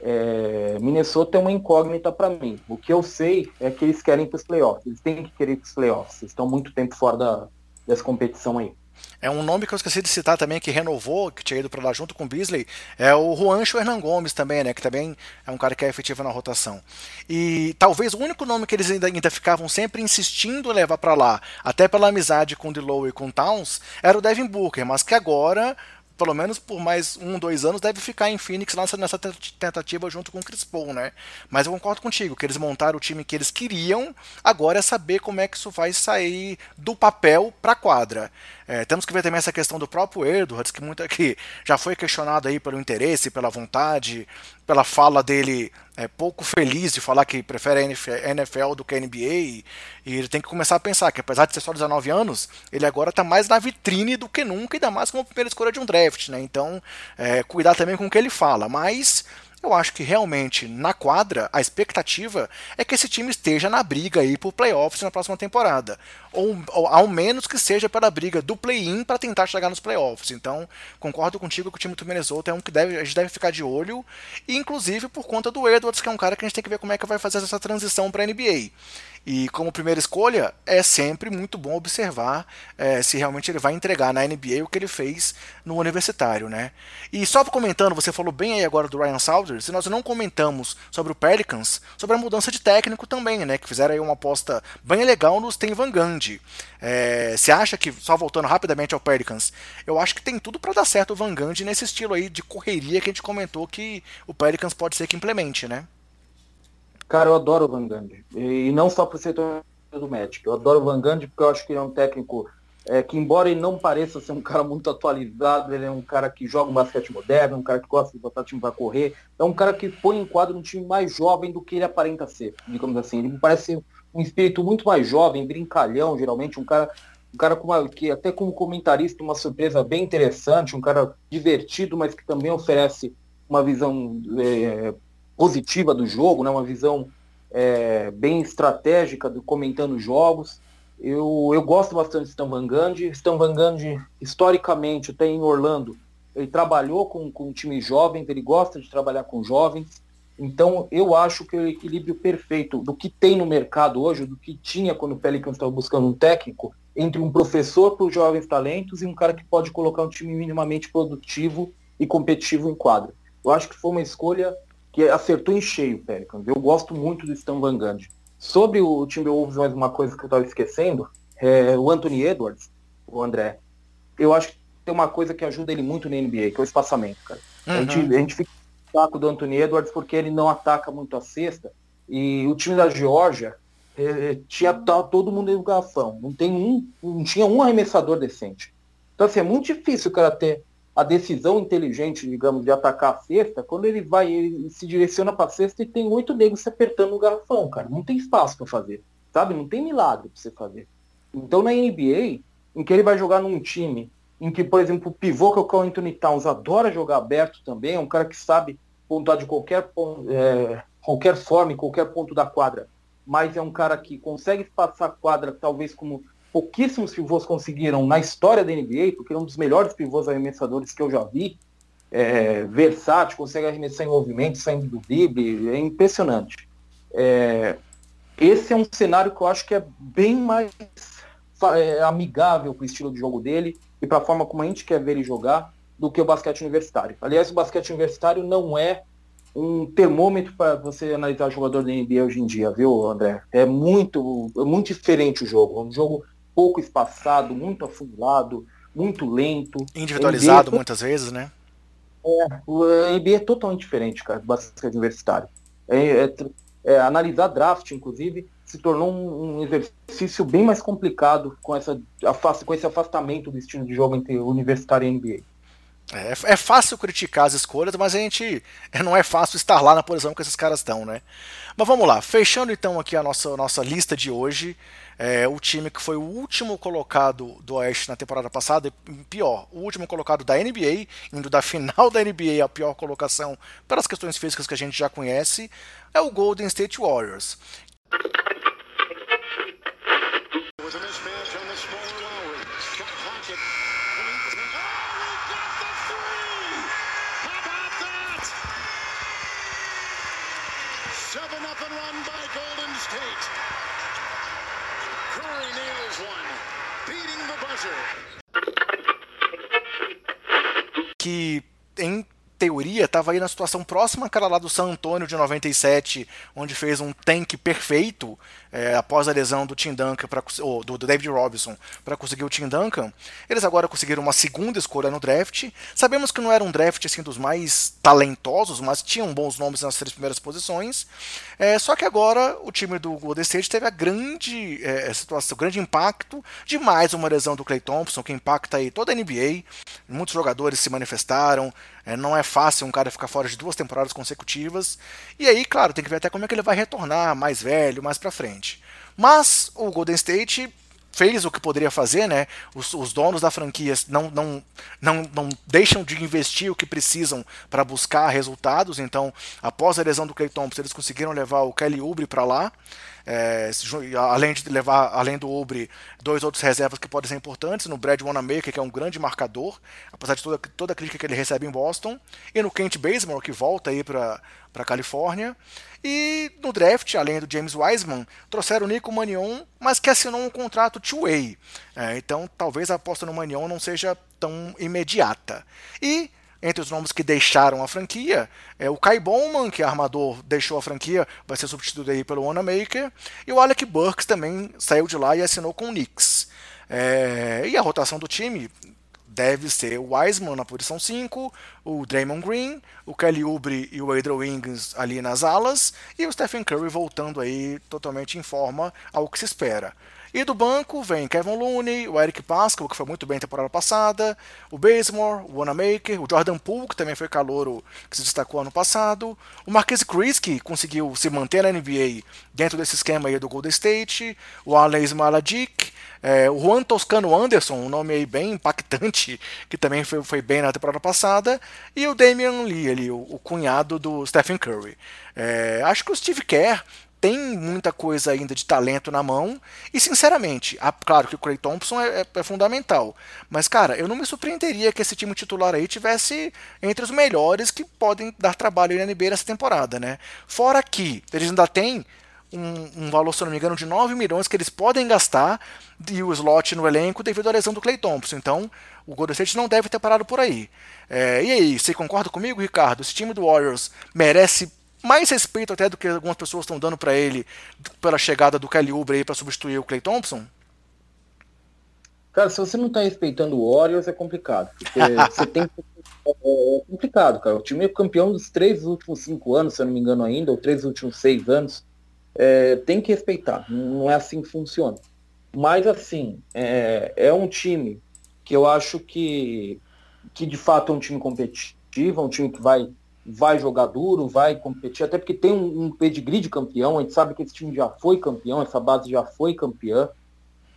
É, Minnesota é uma incógnita para mim. O que eu sei é que eles querem para os playoffs. Eles têm que querer para os playoffs. Eles estão muito tempo fora da, dessa competição aí. É um nome que eu esqueci de citar também, que renovou, que tinha ido para lá junto com o Beasley, é o Juancho Hernan Gomes também, né? Que também é um cara que é efetivo na rotação. E talvez o único nome que eles ainda, ainda ficavam sempre insistindo em levar para lá, até pela amizade com o Dilow e com o Towns, era o Devin Booker, mas que agora pelo menos por mais um, dois anos, deve ficar em Phoenix nessa, nessa tentativa junto com o Chris Paul, né? Mas eu concordo contigo, que eles montaram o time que eles queriam, agora é saber como é que isso vai sair do papel para quadra. É, temos que ver também essa questão do próprio Edwards, que, muito, que já foi questionado aí pelo interesse, pela vontade, pela fala dele é, pouco feliz de falar que prefere a NFL do que a NBA. E, e, ele tem que começar a pensar que, apesar de ser só 19 anos, ele agora está mais na vitrine do que nunca, ainda mais como primeira escolha de um draft. Né? Então, é, cuidar também com o que ele fala. Mas eu acho que realmente na quadra a expectativa é que esse time esteja na briga aí por playoffs na próxima temporada, ou, ou ao menos que seja pela briga do play-in para tentar chegar nos playoffs. Então concordo contigo que o time do Minnesota é um que deve, a gente deve ficar de olho, inclusive por conta do Edwards que é um cara que a gente tem que ver como é que vai fazer essa transição para a NBA. E como primeira escolha, é sempre muito bom observar é, se realmente ele vai entregar na NBA o que ele fez no universitário, né? E só comentando, você falou bem aí agora do Ryan Saunders, e nós não comentamos sobre o Pelicans, sobre a mudança de técnico também, né? Que fizeram aí uma aposta bem legal no Sten Van Gundy. É, você acha que, só voltando rapidamente ao Pelicans, eu acho que tem tudo para dar certo o Van Gundy nesse estilo aí de correria que a gente comentou que o Pelicans pode ser que implemente, né? Cara, eu adoro o Van Gundy. E não só por ser do Magic. Eu adoro o Van Gundy porque eu acho que ele é um técnico é, que, embora ele não pareça ser um cara muito atualizado, ele é um cara que joga um basquete moderno, um cara que gosta de botar time para correr. É um cara que põe em quadro um time mais jovem do que ele aparenta ser, digamos assim. Ele me parece um espírito muito mais jovem, brincalhão, geralmente, um cara um cara com uma, que até como comentarista uma surpresa bem interessante, um cara divertido, mas que também oferece uma visão é, positiva do jogo, né? uma visão é, bem estratégica do comentando jogos. Eu, eu gosto bastante de Stan Van Gundy. Stan Van Gundy, historicamente, até em Orlando, ele trabalhou com, com times jovens, ele gosta de trabalhar com jovens. Então, eu acho que é o equilíbrio perfeito do que tem no mercado hoje, do que tinha quando o Pelicans estava buscando um técnico, entre um professor para os jovens talentos e um cara que pode colocar um time minimamente produtivo e competitivo em quadra. Eu acho que foi uma escolha que acertou em cheio, Pelicans. Eu gosto muito do Stan Van Gundy. Sobre o Timberwolves, mais uma coisa que eu estava esquecendo, é o Anthony Edwards, o André, eu acho que tem uma coisa que ajuda ele muito na NBA, que é o espaçamento, cara. Uhum. A, gente, a gente fica no saco do Anthony Edwards porque ele não ataca muito a cesta, e o time da Geórgia é, tinha tá, todo mundo no garrafão. Não, tem um, não tinha um arremessador decente. Então, assim, é muito difícil o cara ter a decisão inteligente, digamos, de atacar a cesta, quando ele vai, ele se direciona para a cesta e tem oito negros se apertando no garrafão, cara. Não tem espaço para fazer, sabe? Não tem milagre para você fazer. Então na NBA, em que ele vai jogar num time em que, por exemplo, o pivô que é o Carl Anthony Towns adora jogar aberto também, é um cara que sabe pontuar de qualquer, é, qualquer forma, em qualquer ponto da quadra, mas é um cara que consegue passar a quadra, talvez como pouquíssimos pivôs conseguiram na história da NBA, porque é um dos melhores pivôs arremessadores que eu já vi. É, versátil, consegue arremessar em movimento, saindo do drible, é impressionante. É, esse é um cenário que eu acho que é bem mais é, amigável para o estilo de jogo dele e para a forma como a gente quer ver ele jogar do que o basquete universitário. Aliás, o basquete universitário não é um termômetro para você analisar jogador da NBA hoje em dia, viu, André? É muito, é muito diferente o jogo. É um jogo pouco espaçado, muito afunilado, muito lento. Individualizado NBA, muitas vezes, né? É, o NBA é totalmente diferente, cara, do basquete universitário. É, é, é, analisar draft, inclusive, se tornou um, um, exercício bem mais complicado com, essa, com esse afastamento do estilo de jogo entre universitário e NBA. É, é, fácil criticar as escolhas, mas a gente não é fácil estar lá na posição que esses caras estão, né? Mas vamos lá, fechando então aqui a nossa, nossa lista de hoje. É, o time que foi o último colocado do Oeste na temporada passada, pior, o último colocado da NBA, indo da final da NBA à pior colocação pelas questões físicas que a gente já conhece, é o Golden State Warriors. Seven up and run by Golden State. Que em teoria, estava aí na situação próxima àquela lá do San Antonio de 97, onde fez um tank perfeito é, após a lesão do Tim Duncan, pra, ou do, do David Robinson, para conseguir o Tim Duncan. Eles agora conseguiram uma segunda escolha no draft. Sabemos que não era um draft assim dos mais talentosos, mas tinham bons nomes nas três primeiras posições. É, só que agora o time do Golden State teve a grande é, situação, grande impacto de mais uma lesão do Clay Thompson, que impacta aí toda a NBA. Muitos jogadores se manifestaram. É, não é fácil um cara ficar fora de duas temporadas consecutivas. E aí, claro, tem que ver até como é que ele vai retornar mais velho, mais pra frente. Mas o Golden State fez o que poderia fazer, né? Os, os, donos da franquia não, não, não, não deixam de investir o que precisam para buscar resultados. Então, após a lesão do Clay Thompson, eles conseguiram levar o Kelly Oubre para lá. É, além de levar, além do Ubre, dois outros reservas que podem ser importantes, no Brad Wanamaker, que é um grande marcador, apesar de toda, toda a crítica que ele recebe em Boston, e no Kent Bazemore, que volta aí para a Califórnia. E no draft, além do James Wiseman, trouxeram o Nico Manion, mas que assinou um contrato two-way. É, então talvez a aposta no Manion não seja tão imediata. E entre os nomes que deixaram a franquia, é o Kai Bowman, que é armador, deixou a franquia, vai ser substituído aí pelo Wanamaker, e o Alec Burks também saiu de lá e assinou com o Knicks. É, e a rotação do time deve ser o Wiseman na posição 5, o Draymond Green, o Kelly Oubre e o Adrian Wings ali nas alas, e o Stephen Curry voltando aí totalmente em forma ao que se espera. E do banco vem Kevin Looney, o Eric Pascal, que foi muito bem na temporada passada, o Bazemore, o Wanamaker, o Jordan Poole, que também foi calouro que se destacou ano passado, o Marquise Chris, que conseguiu se manter na NBA dentro desse esquema aí do Golden State, o Alex Maladic, é, o Juan Toscano Anderson, um nome aí bem impactante, que também foi, foi bem na temporada passada, e o Damian Lee, ali, o, o cunhado do Stephen Curry. É, acho que o Steve Kerr tem muita coisa ainda de talento na mão. E, sinceramente, a, claro que o Clay Thompson é, é, é, fundamental. Mas, cara, eu não me surpreenderia que esse time titular aí tivesse entre os melhores que podem dar trabalho na NBA nessa temporada, né? Fora que eles ainda têm um, um, valor, se não me engano, de 9 milhões que eles podem gastar e o slot no elenco devido à lesão do Clay Thompson. Então, o Golden State não deve ter parado por aí. É, e aí, você concorda comigo, Ricardo? Esse time do Warriors merece mais respeito até do que algumas pessoas estão dando para ele pela chegada do Kelly Oubre aí para substituir o Clay Thompson? Cara, se você não tá respeitando o Warriors é complicado. Porque você tem é, é complicado, cara. O time é campeão dos três últimos cinco anos, se eu não me engano ainda, ou três últimos seis anos. É, tem que respeitar. Não é assim que funciona. Mas assim, é, é um time que eu acho que, que de fato é um time competitivo, é um time que vai vai jogar duro, vai competir, até porque tem um, um pedigree de campeão, a gente sabe que esse time já foi campeão, essa base já foi campeã.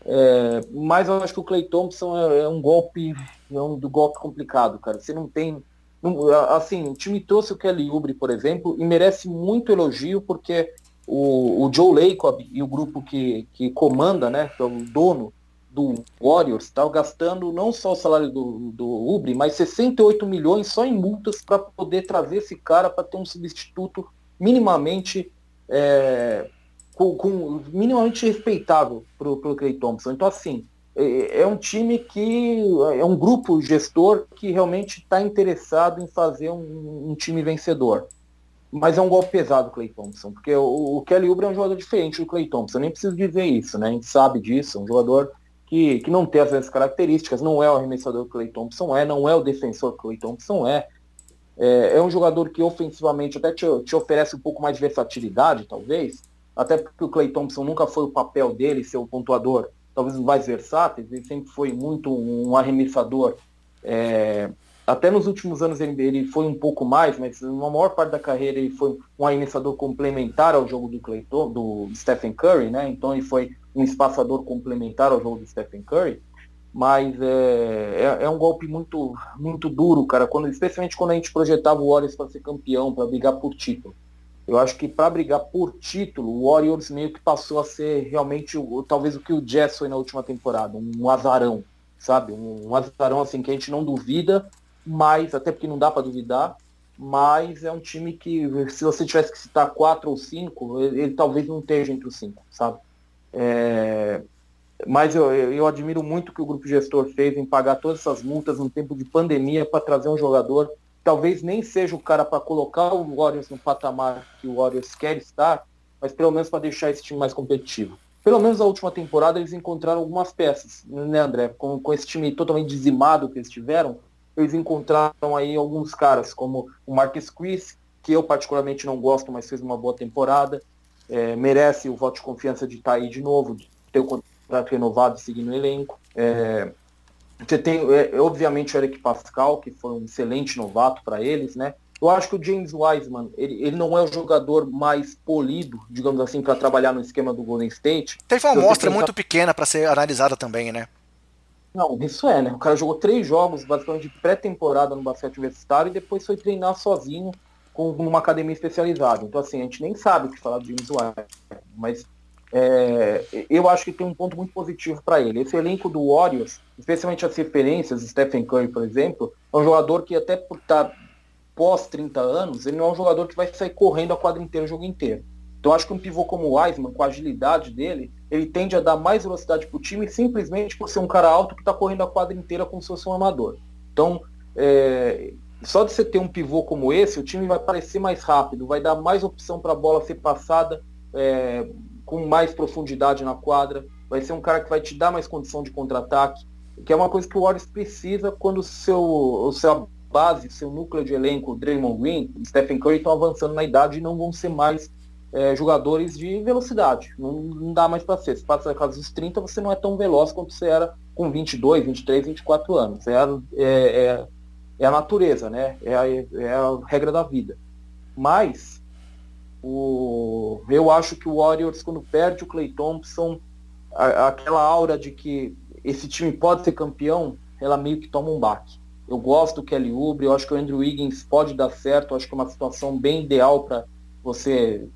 É, mas eu acho que o Clay Thompson é, é um golpe, é um do golpe complicado, cara. Você não tem. Não, assim, o time trouxe o Kelly Oubre, por exemplo, e merece muito elogio, porque o, o Joe Lacob e o grupo que, que comanda, né, que é o dono do Warriors está gastando não só o salário do, do Ubre, mas 68 milhões só em multas para poder trazer esse cara para ter um substituto minimamente é, com, com, minimamente respeitável para o Clay Thompson. Então assim é, é, um time que é um grupo gestor que realmente está interessado em fazer um, um, time vencedor. Mas é um golpe pesado Clay Thompson, porque o, o Kelly Oubre é um jogador diferente do Clay Thompson. Nem preciso dizer isso, né? A gente sabe disso, é um jogador que, que não tem as mesmas características, não é o arremessador que Clay Thompson é, não é o defensor que Clay Thompson é. É, é um jogador que ofensivamente até te, te, oferece um pouco mais de versatilidade, talvez, até porque o Clay Thompson nunca foi o papel dele ser o pontuador, talvez mais versátil, ele sempre foi muito um arremessador. É, até nos últimos anos ele, ele foi um pouco mais, mas na maior parte da carreira ele foi um arremessador complementar ao jogo do Clay, do Stephen Curry, né? Então ele foi um espaçador complementar ao jogo do Stephen Curry, mas é, é, é, um golpe muito, muito duro, cara, quando, especialmente quando a gente projetava o Warriors para ser campeão, para brigar por título. Eu acho que para brigar por título, o Warriors meio que passou a ser realmente o, talvez o que o Jazz foi na última temporada, um azarão, sabe? Um, um azarão assim que a gente não duvida, mas até porque não dá para duvidar, mas é um time que se você tivesse que citar quatro ou cinco, ele, ele talvez não esteja entre os cinco, sabe? É, mas eu, eu admiro muito o que o grupo gestor fez em pagar todas essas multas no tempo de pandemia para trazer um jogador talvez nem seja o cara para colocar o Warriors no patamar que o Warriors quer estar, mas pelo menos para deixar esse time mais competitivo. Pelo menos na última temporada eles encontraram algumas peças, né, André? Com, com esse time totalmente dizimado que eles tiveram, eles encontraram aí alguns caras, como o Marcus Chris, que eu particularmente não gosto, mas fez uma boa temporada, é, merece o voto de confiança de estar aí de novo, de ter o contrato renovado e seguir no elenco. É, você tem, é, obviamente, o Eric Pascal, que foi um excelente novato para eles, né? Eu acho que o James Wiseman, ele, ele não é o jogador mais polido, digamos assim, para trabalhar no esquema do Golden State. Teve uma amostra muito pequena para ser analisada também, né? Não, isso é, né? O cara jogou três jogos, basicamente, de pré-temporada no basquete universitário e depois foi treinar sozinho com uma academia especializada. Então, assim, a gente nem sabe o que falar do James Wiseman, mas é, eu acho que tem um ponto muito positivo para ele. Esse elenco do Warriors, especialmente as referências, Stephen Curry, por exemplo, é um jogador que até por estar tá pós 30 anos, ele não é um jogador que vai sair correndo a quadra inteira o jogo inteiro. Então acho que um pivô como o Wiseman, com a agilidade dele, ele tende a dar mais velocidade para o time simplesmente por ser um cara alto que está correndo a quadra inteira como se fosse um armador. Então, é, só de você ter um pivô como esse, o time vai parecer mais rápido, vai dar mais opção para a bola ser passada é, com mais profundidade na quadra, vai ser um cara que vai te dar mais condição de contra-ataque, que é uma coisa que o Warriors precisa quando o seu, o seu base, seu núcleo de elenco, Draymond Green, Stephen Curry estão avançando na idade e não vão ser mais é, jogadores de velocidade. Não, não dá mais para ser. Se passa a casa dos 30, você não é tão veloz quanto você era com 22, 23, 24 anos. É a, é, é, a natureza, né? É a, é a regra da vida. Mas o, eu acho que o Warriors, quando perde o Clay Thompson, a, aquela aura de que esse time pode ser campeão, ela meio que toma um baque. Eu gosto do Kelly Oubre, eu acho que o Andrew Wiggins pode dar certo, eu acho que é uma situação bem ideal para você,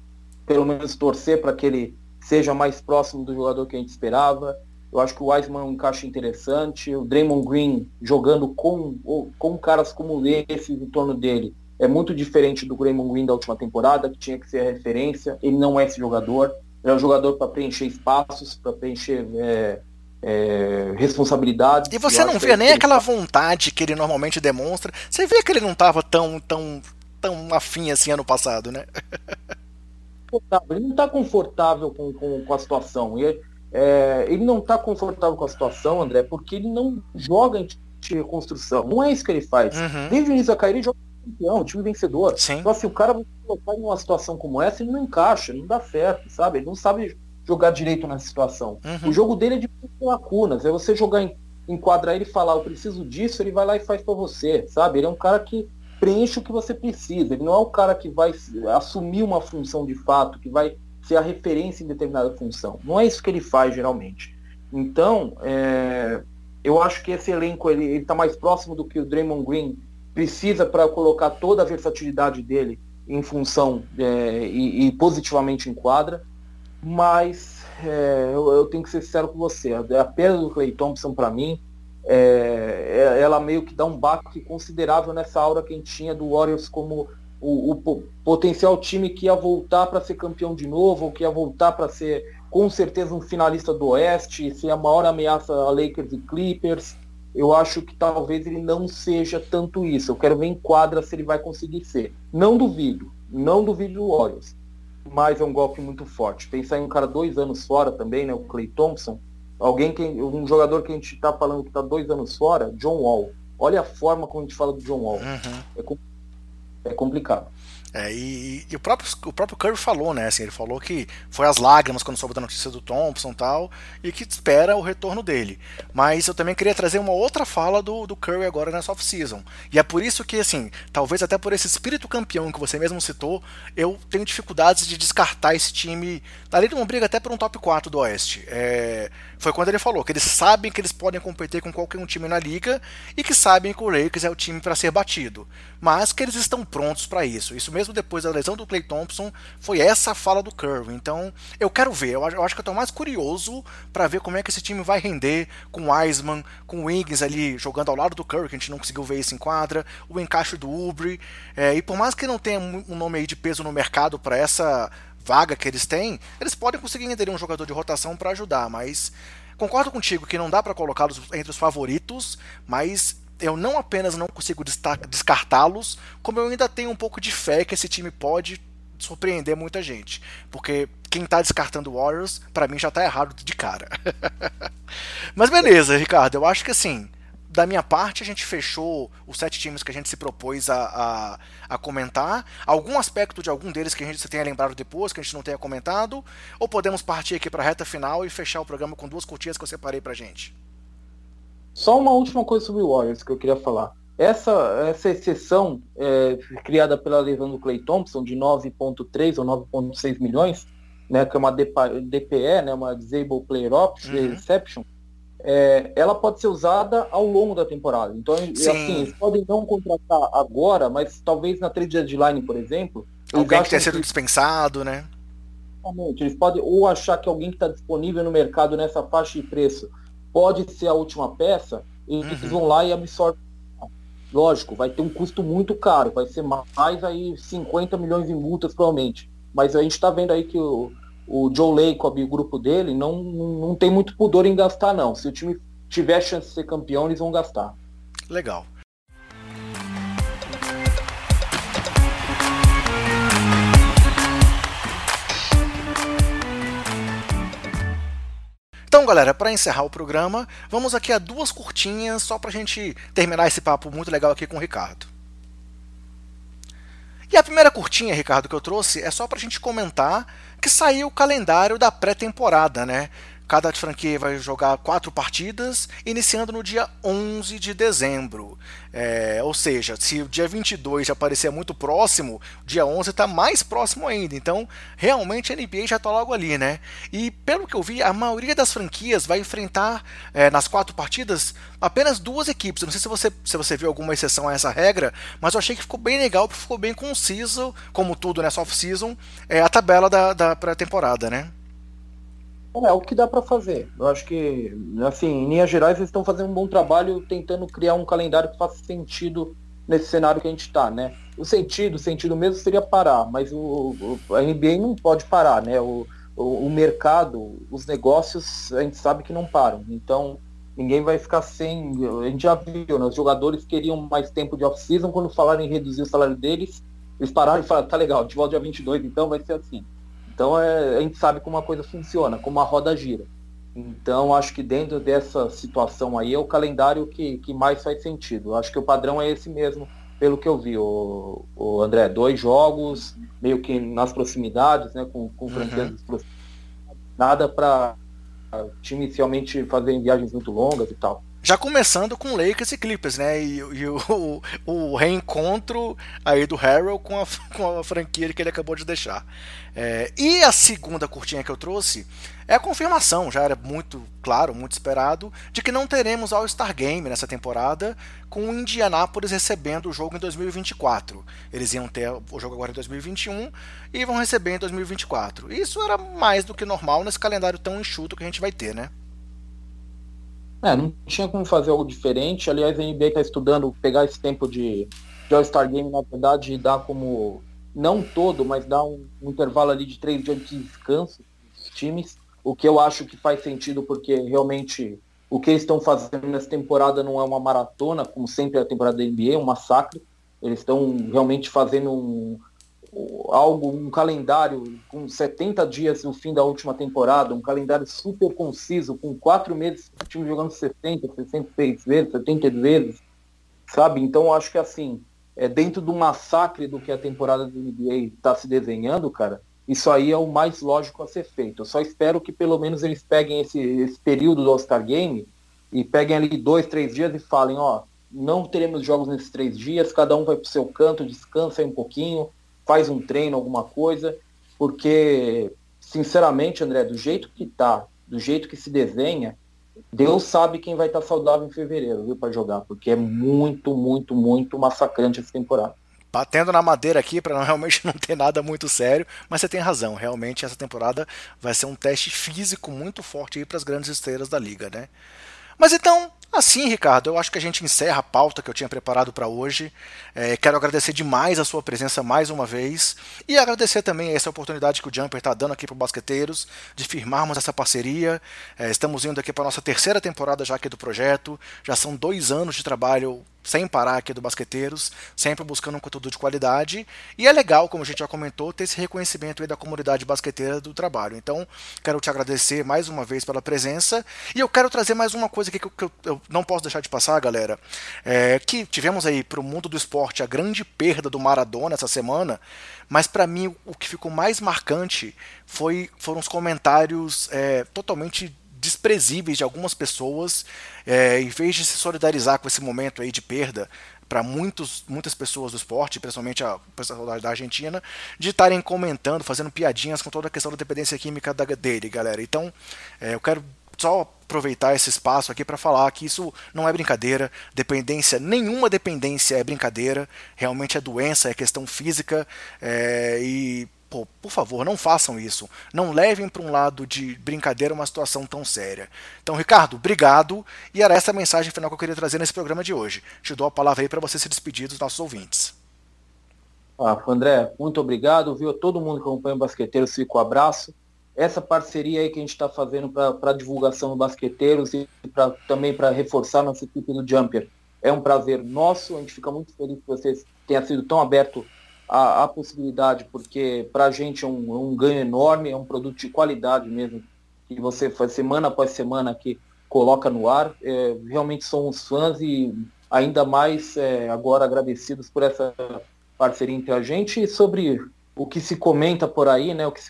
pelo menos, torcer para que ele seja mais próximo do jogador que a gente esperava. Eu acho que o Wiseman é um encaixe interessante, o Draymond Green jogando com, com caras como esse em torno dele. É muito diferente do Draymond Green da última temporada, que tinha que ser a referência. Ele não é esse jogador. Ele é um jogador para preencher espaços, para preencher é, é, responsabilidades. E você não vê nem aquela vontade que ele normalmente demonstra. Você vê que ele não estava tão, tão, tão afim assim ano passado, né? ele não está confortável com, com, com, a situação. Ele, é, ele não está confortável com a situação, André, porque ele não joga em reconstrução. Não é isso que ele faz. Uhum. Desde o início da carreira, ele joga campeão, time vencedor. Sim. Então, se o cara vai colocar em uma situação como essa, ele não encaixa, ele não dá certo, sabe? Ele não sabe jogar direito nessa situação. Uhum. O jogo dele é de lacunas. É você jogar em, enquadrar ele e falar, eu preciso disso, ele vai lá e faz para você, sabe? Ele é um cara que preenche o que você precisa. Ele não é o cara que vai assumir uma função de fato, que vai ser a referência em determinada função. Não é isso que ele faz geralmente. Então, é, eu acho que esse elenco ele está mais próximo do que o Draymond Green precisa para colocar toda a versatilidade dele em função é, e, e, positivamente em quadra mas é, eu, eu, tenho que ser sincero com você. A, a perda do Clay Thompson, para mim, é, é, ela meio que dá um baque considerável nessa aura que a gente tinha do Warriors como o, o potencial time que ia voltar para ser campeão de novo, ou que ia voltar para ser com certeza um finalista do Oeste, ser a maior ameaça a Lakers e Clippers. Eu acho que talvez ele não seja tanto isso. Eu quero ver em quadra se ele vai conseguir ser. Não duvido, não duvido do Warriors mas é um golpe muito forte. Pensar em um cara dois anos fora também, né? O Clay Thompson, alguém que um jogador que a gente está falando que está dois anos fora, John Wall. Olha a forma como a gente fala do John Wall. Uhum. É, é complicado. É, e, e, o, próprio, o próprio Curry falou, né? Assim, ele falou que foi as lágrimas quando soube da notícia do Thompson e tal, e que espera o retorno dele. Mas eu também queria trazer uma outra fala do, do Curry agora nessa off-season. E é por isso que, assim, talvez até por esse espírito campeão que você mesmo citou, eu tenho dificuldades de descartar esse time. Ali de uma briga até por um top 4 do Oeste. É, foi quando ele falou que eles sabem que eles podem competir com qualquer um time na liga e que sabem que o Lakers é o time para ser batido, mas que eles estão prontos para isso. Isso mesmo depois da lesão do Clay Thompson, foi essa a fala do Curry. Então, eu quero ver, eu acho que eu tô mais curioso para ver como é que esse time vai render com o Wiseman, com o Wiggins ali jogando ao lado do Curry, que a gente não conseguiu ver isso em quadra, o encaixe do Ubre, é, e por mais que não tenha um nome aí de peso no mercado para essa vaga que eles têm, eles podem conseguir entender um jogador de rotação para ajudar, mas concordo contigo que não dá para colocá-los entre os favoritos, mas eu não apenas não consigo descartá-los, como eu ainda tenho um pouco de fé que esse time pode surpreender muita gente. Porque quem tá descartando Warriors, para mim já tá errado de cara. Mas beleza, Ricardo, eu acho que assim, da minha parte, a gente fechou os sete times que a gente se propôs a, a, a, comentar. Algum aspecto de algum deles que a gente tenha lembrado depois, que a gente não tenha comentado? Ou podemos partir aqui para a reta final e fechar o programa com duas curtinhas que eu separei para gente? Só uma última coisa sobre o Warriors que eu queria falar. Essa, essa exceção é, criada pela lesão do Clay Thompson de 9,3 ou 9,6 milhões, né, que é uma DPE, né, uma Disable Player Option, uhum. Exception, é, ela pode ser usada ao longo da temporada. Então, Sim. assim, eles podem não contratar agora, mas talvez na trade deadline, por exemplo. Alguém que tenha sido que... dispensado, né? Exatamente. Eles podem ou achar que alguém que está disponível no mercado nessa faixa de preço pode ser a última peça, e uhum. eles vão lá e absorvem. Lógico, vai ter um custo muito caro, vai ser mais aí 50 milhões em multas provavelmente. Mas a gente está vendo aí que o, o Joe Lacob e o grupo dele não, não tem muito pudor em gastar, não. Se o time tiver chance de ser campeão, eles vão gastar. Legal. Então, galera, para encerrar o programa, vamos aqui a duas curtinhas só para a gente terminar esse papo muito legal aqui com o Ricardo. E a primeira curtinha, Ricardo, que eu trouxe é só para a gente comentar que saiu o calendário da pré-temporada, né? Cada franquia vai jogar quatro partidas, iniciando no dia 11 de dezembro. É, ou seja, se o dia 22 já parecia muito próximo, dia 11 está mais próximo ainda. Então, realmente a NBA já está logo ali, né? E pelo que eu vi, a maioria das franquias vai enfrentar é, nas quatro partidas apenas duas equipes. Não sei se você, se você viu alguma exceção a essa regra, mas eu achei que ficou bem legal, porque ficou bem conciso, como tudo nessa off-season, é, a tabela da, da pré-temporada, né? É, o que dá para fazer. Eu acho que, assim, em linhas gerais, eles estão fazendo um bom trabalho tentando criar um calendário que faça sentido nesse cenário que a gente está, né? O sentido, o sentido mesmo seria parar, mas o, o a NBA não pode parar, né? O, o, o, mercado, os negócios, a gente sabe que não param. Então, ninguém vai ficar sem. A gente já viu, né? Os jogadores queriam mais tempo de off-season, quando falaram em reduzir o salário deles, eles pararam e falaram, tá legal, de volta dia 22, então vai ser assim. Então é, a gente sabe como a coisa funciona, como a roda gira. Então acho que dentro dessa situação aí é o calendário que, que mais faz sentido. Acho que o padrão é esse mesmo, pelo que eu vi, o, o André, dois jogos, meio que nas proximidades, né, com, com franquias uhum. nada para time inicialmente fazer viagens muito longas e tal. Já começando com Lakers e Clippers, né? E, e o, o, reencontro aí do Harrell com a, com a franquia que ele acabou de deixar. É, e a segunda curtinha que eu trouxe é a confirmação, já era muito claro, muito esperado, de que não teremos All-Star Game nessa temporada, com o Indianapolis recebendo o jogo em 2024. Eles iam ter o jogo agora em 2021 e vão receber em 2024. Isso era mais do que normal nesse calendário tão enxuto que a gente vai ter, né? É, não tinha como fazer algo diferente. Aliás, a NBA está estudando pegar esse tempo de, de All-Star Game, na verdade, e dar como, não todo, mas dar um, um intervalo ali de três dias de descanso dos times, o que eu acho que faz sentido, porque realmente o que eles estão fazendo nessa temporada não é uma maratona, como sempre é a temporada da NBA, é um massacre. Eles estão realmente fazendo um, algo, um calendário com 70 dias no fim da última temporada, um calendário super conciso, com quatro meses o time jogando 60, 66 vezes, 70 vezes, sabe? Então acho que assim, é dentro do massacre do que a temporada do NBA está se desenhando, cara, isso aí é o mais lógico a ser feito. Eu só espero que pelo menos eles peguem esse, esse período do All-Star Game e peguem ali dois, três dias e falem, ó, não teremos jogos nesses três dias, cada um vai para o seu canto, descansa aí um pouquinho, faz um treino, alguma coisa, porque, sinceramente, André, do jeito que tá, do jeito que se desenha, Deus sabe quem vai estar tá saudável em fevereiro, viu, para jogar, porque é muito, muito, muito massacrante essa temporada. Batendo na madeira aqui para realmente não ter nada muito sério, mas você tem razão, realmente essa temporada vai ser um teste físico muito forte para as grandes estrelas da liga, né? Mas então, Assim, Ricardo, eu acho que a gente encerra a pauta que eu tinha preparado para hoje. É, quero agradecer demais a sua presença mais uma vez e agradecer também essa oportunidade que o Jumper está dando aqui para os basqueteiros de firmarmos essa parceria. É, estamos indo aqui para nossa terceira temporada já aqui do projeto. Já são dois anos de trabalho sem parar aqui do Basqueteiros, sempre buscando um conteúdo de qualidade. E é legal, como a gente já comentou, ter esse reconhecimento da comunidade basqueteira do trabalho. Então, quero te agradecer mais uma vez pela presença. E eu quero trazer mais uma coisa aqui que eu, que eu não posso deixar de passar, galera. É que tivemos aí para o mundo do esporte a grande perda do Maradona essa semana. Mas para mim, o que ficou mais marcante foi, foram os comentários é, totalmente desprezíveis de algumas pessoas, é, em vez de se solidarizar com esse momento aí de perda para muitas pessoas do esporte, principalmente a pessoa da Argentina, de estarem comentando, fazendo piadinhas com toda a questão da dependência química da, dele, galera. Então, é, eu quero só aproveitar esse espaço aqui para falar que isso não é brincadeira, dependência, nenhuma dependência é brincadeira, realmente é doença, é questão física é, e Pô, por favor, não façam isso. Não levem para um lado de brincadeira uma situação tão séria. Então, Ricardo, obrigado. E era essa a mensagem final que eu queria trazer nesse programa de hoje. Te dou a palavra aí para você se despedir dos nossos ouvintes. Ah, André, muito obrigado. Viu? Todo mundo que acompanha o Basqueteiros, fica o um abraço. Essa parceria aí que a gente está fazendo para divulgação do Basqueteiros e pra, também para reforçar nossa equipe do Jumper é um prazer nosso. A gente fica muito feliz que vocês tenham sido tão aberto a, a possibilidade, porque para a gente é um, é um, ganho enorme, é um produto de qualidade mesmo, que você faz semana após semana que coloca no ar. É, realmente somos fãs e ainda mais é, agora agradecidos por essa parceria entre a gente e sobre o que se comenta por aí, né, o que se,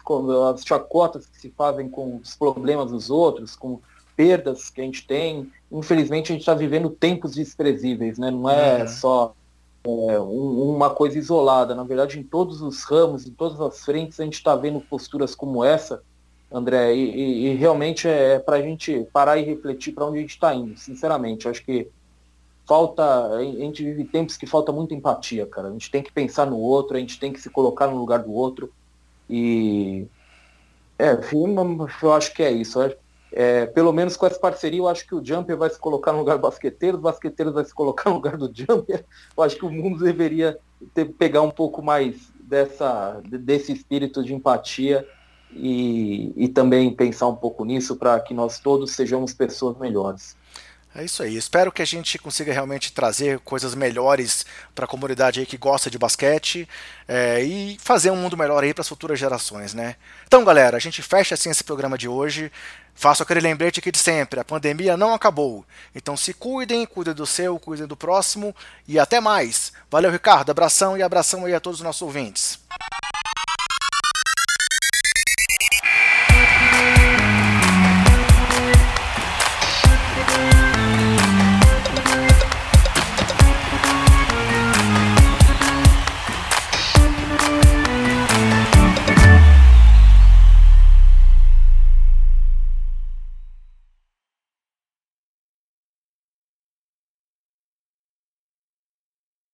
as chacotas que se fazem com os problemas dos outros, com perdas que a gente tem. Infelizmente a gente está vivendo tempos desprezíveis, né? Não é uhum. só é, um, uma coisa isolada. Na verdade, em todos os ramos, em todas as frentes, a gente está vendo posturas como essa, André, e, e, e realmente é, para a gente parar e refletir para onde a gente está indo, sinceramente. Acho que falta, a gente vive tempos que falta muita empatia, cara. A gente tem que pensar no outro, a gente tem que se colocar no lugar do outro. E é, eu acho que é isso. É, pelo menos com essa parceria, eu acho que o Jumper vai se colocar no lugar do basqueteiro, os basqueteiros vai se colocar no lugar do Jumper. Eu acho que o mundo deveria ter, pegar um pouco mais dessa, desse espírito de empatia e, e também pensar um pouco nisso para que nós todos sejamos pessoas melhores. É isso aí. Espero que a gente consiga realmente trazer coisas melhores para a comunidade aí que gosta de basquete é, e fazer um mundo melhor aí para as futuras gerações, né? Então, galera, a gente fecha assim esse programa de hoje. Faço aquele lembrete aqui de sempre: a pandemia não acabou. Então se cuidem, cuidem do seu, cuidem do próximo e até mais. Valeu, Ricardo. Abração e abração aí a todos os nossos ouvintes.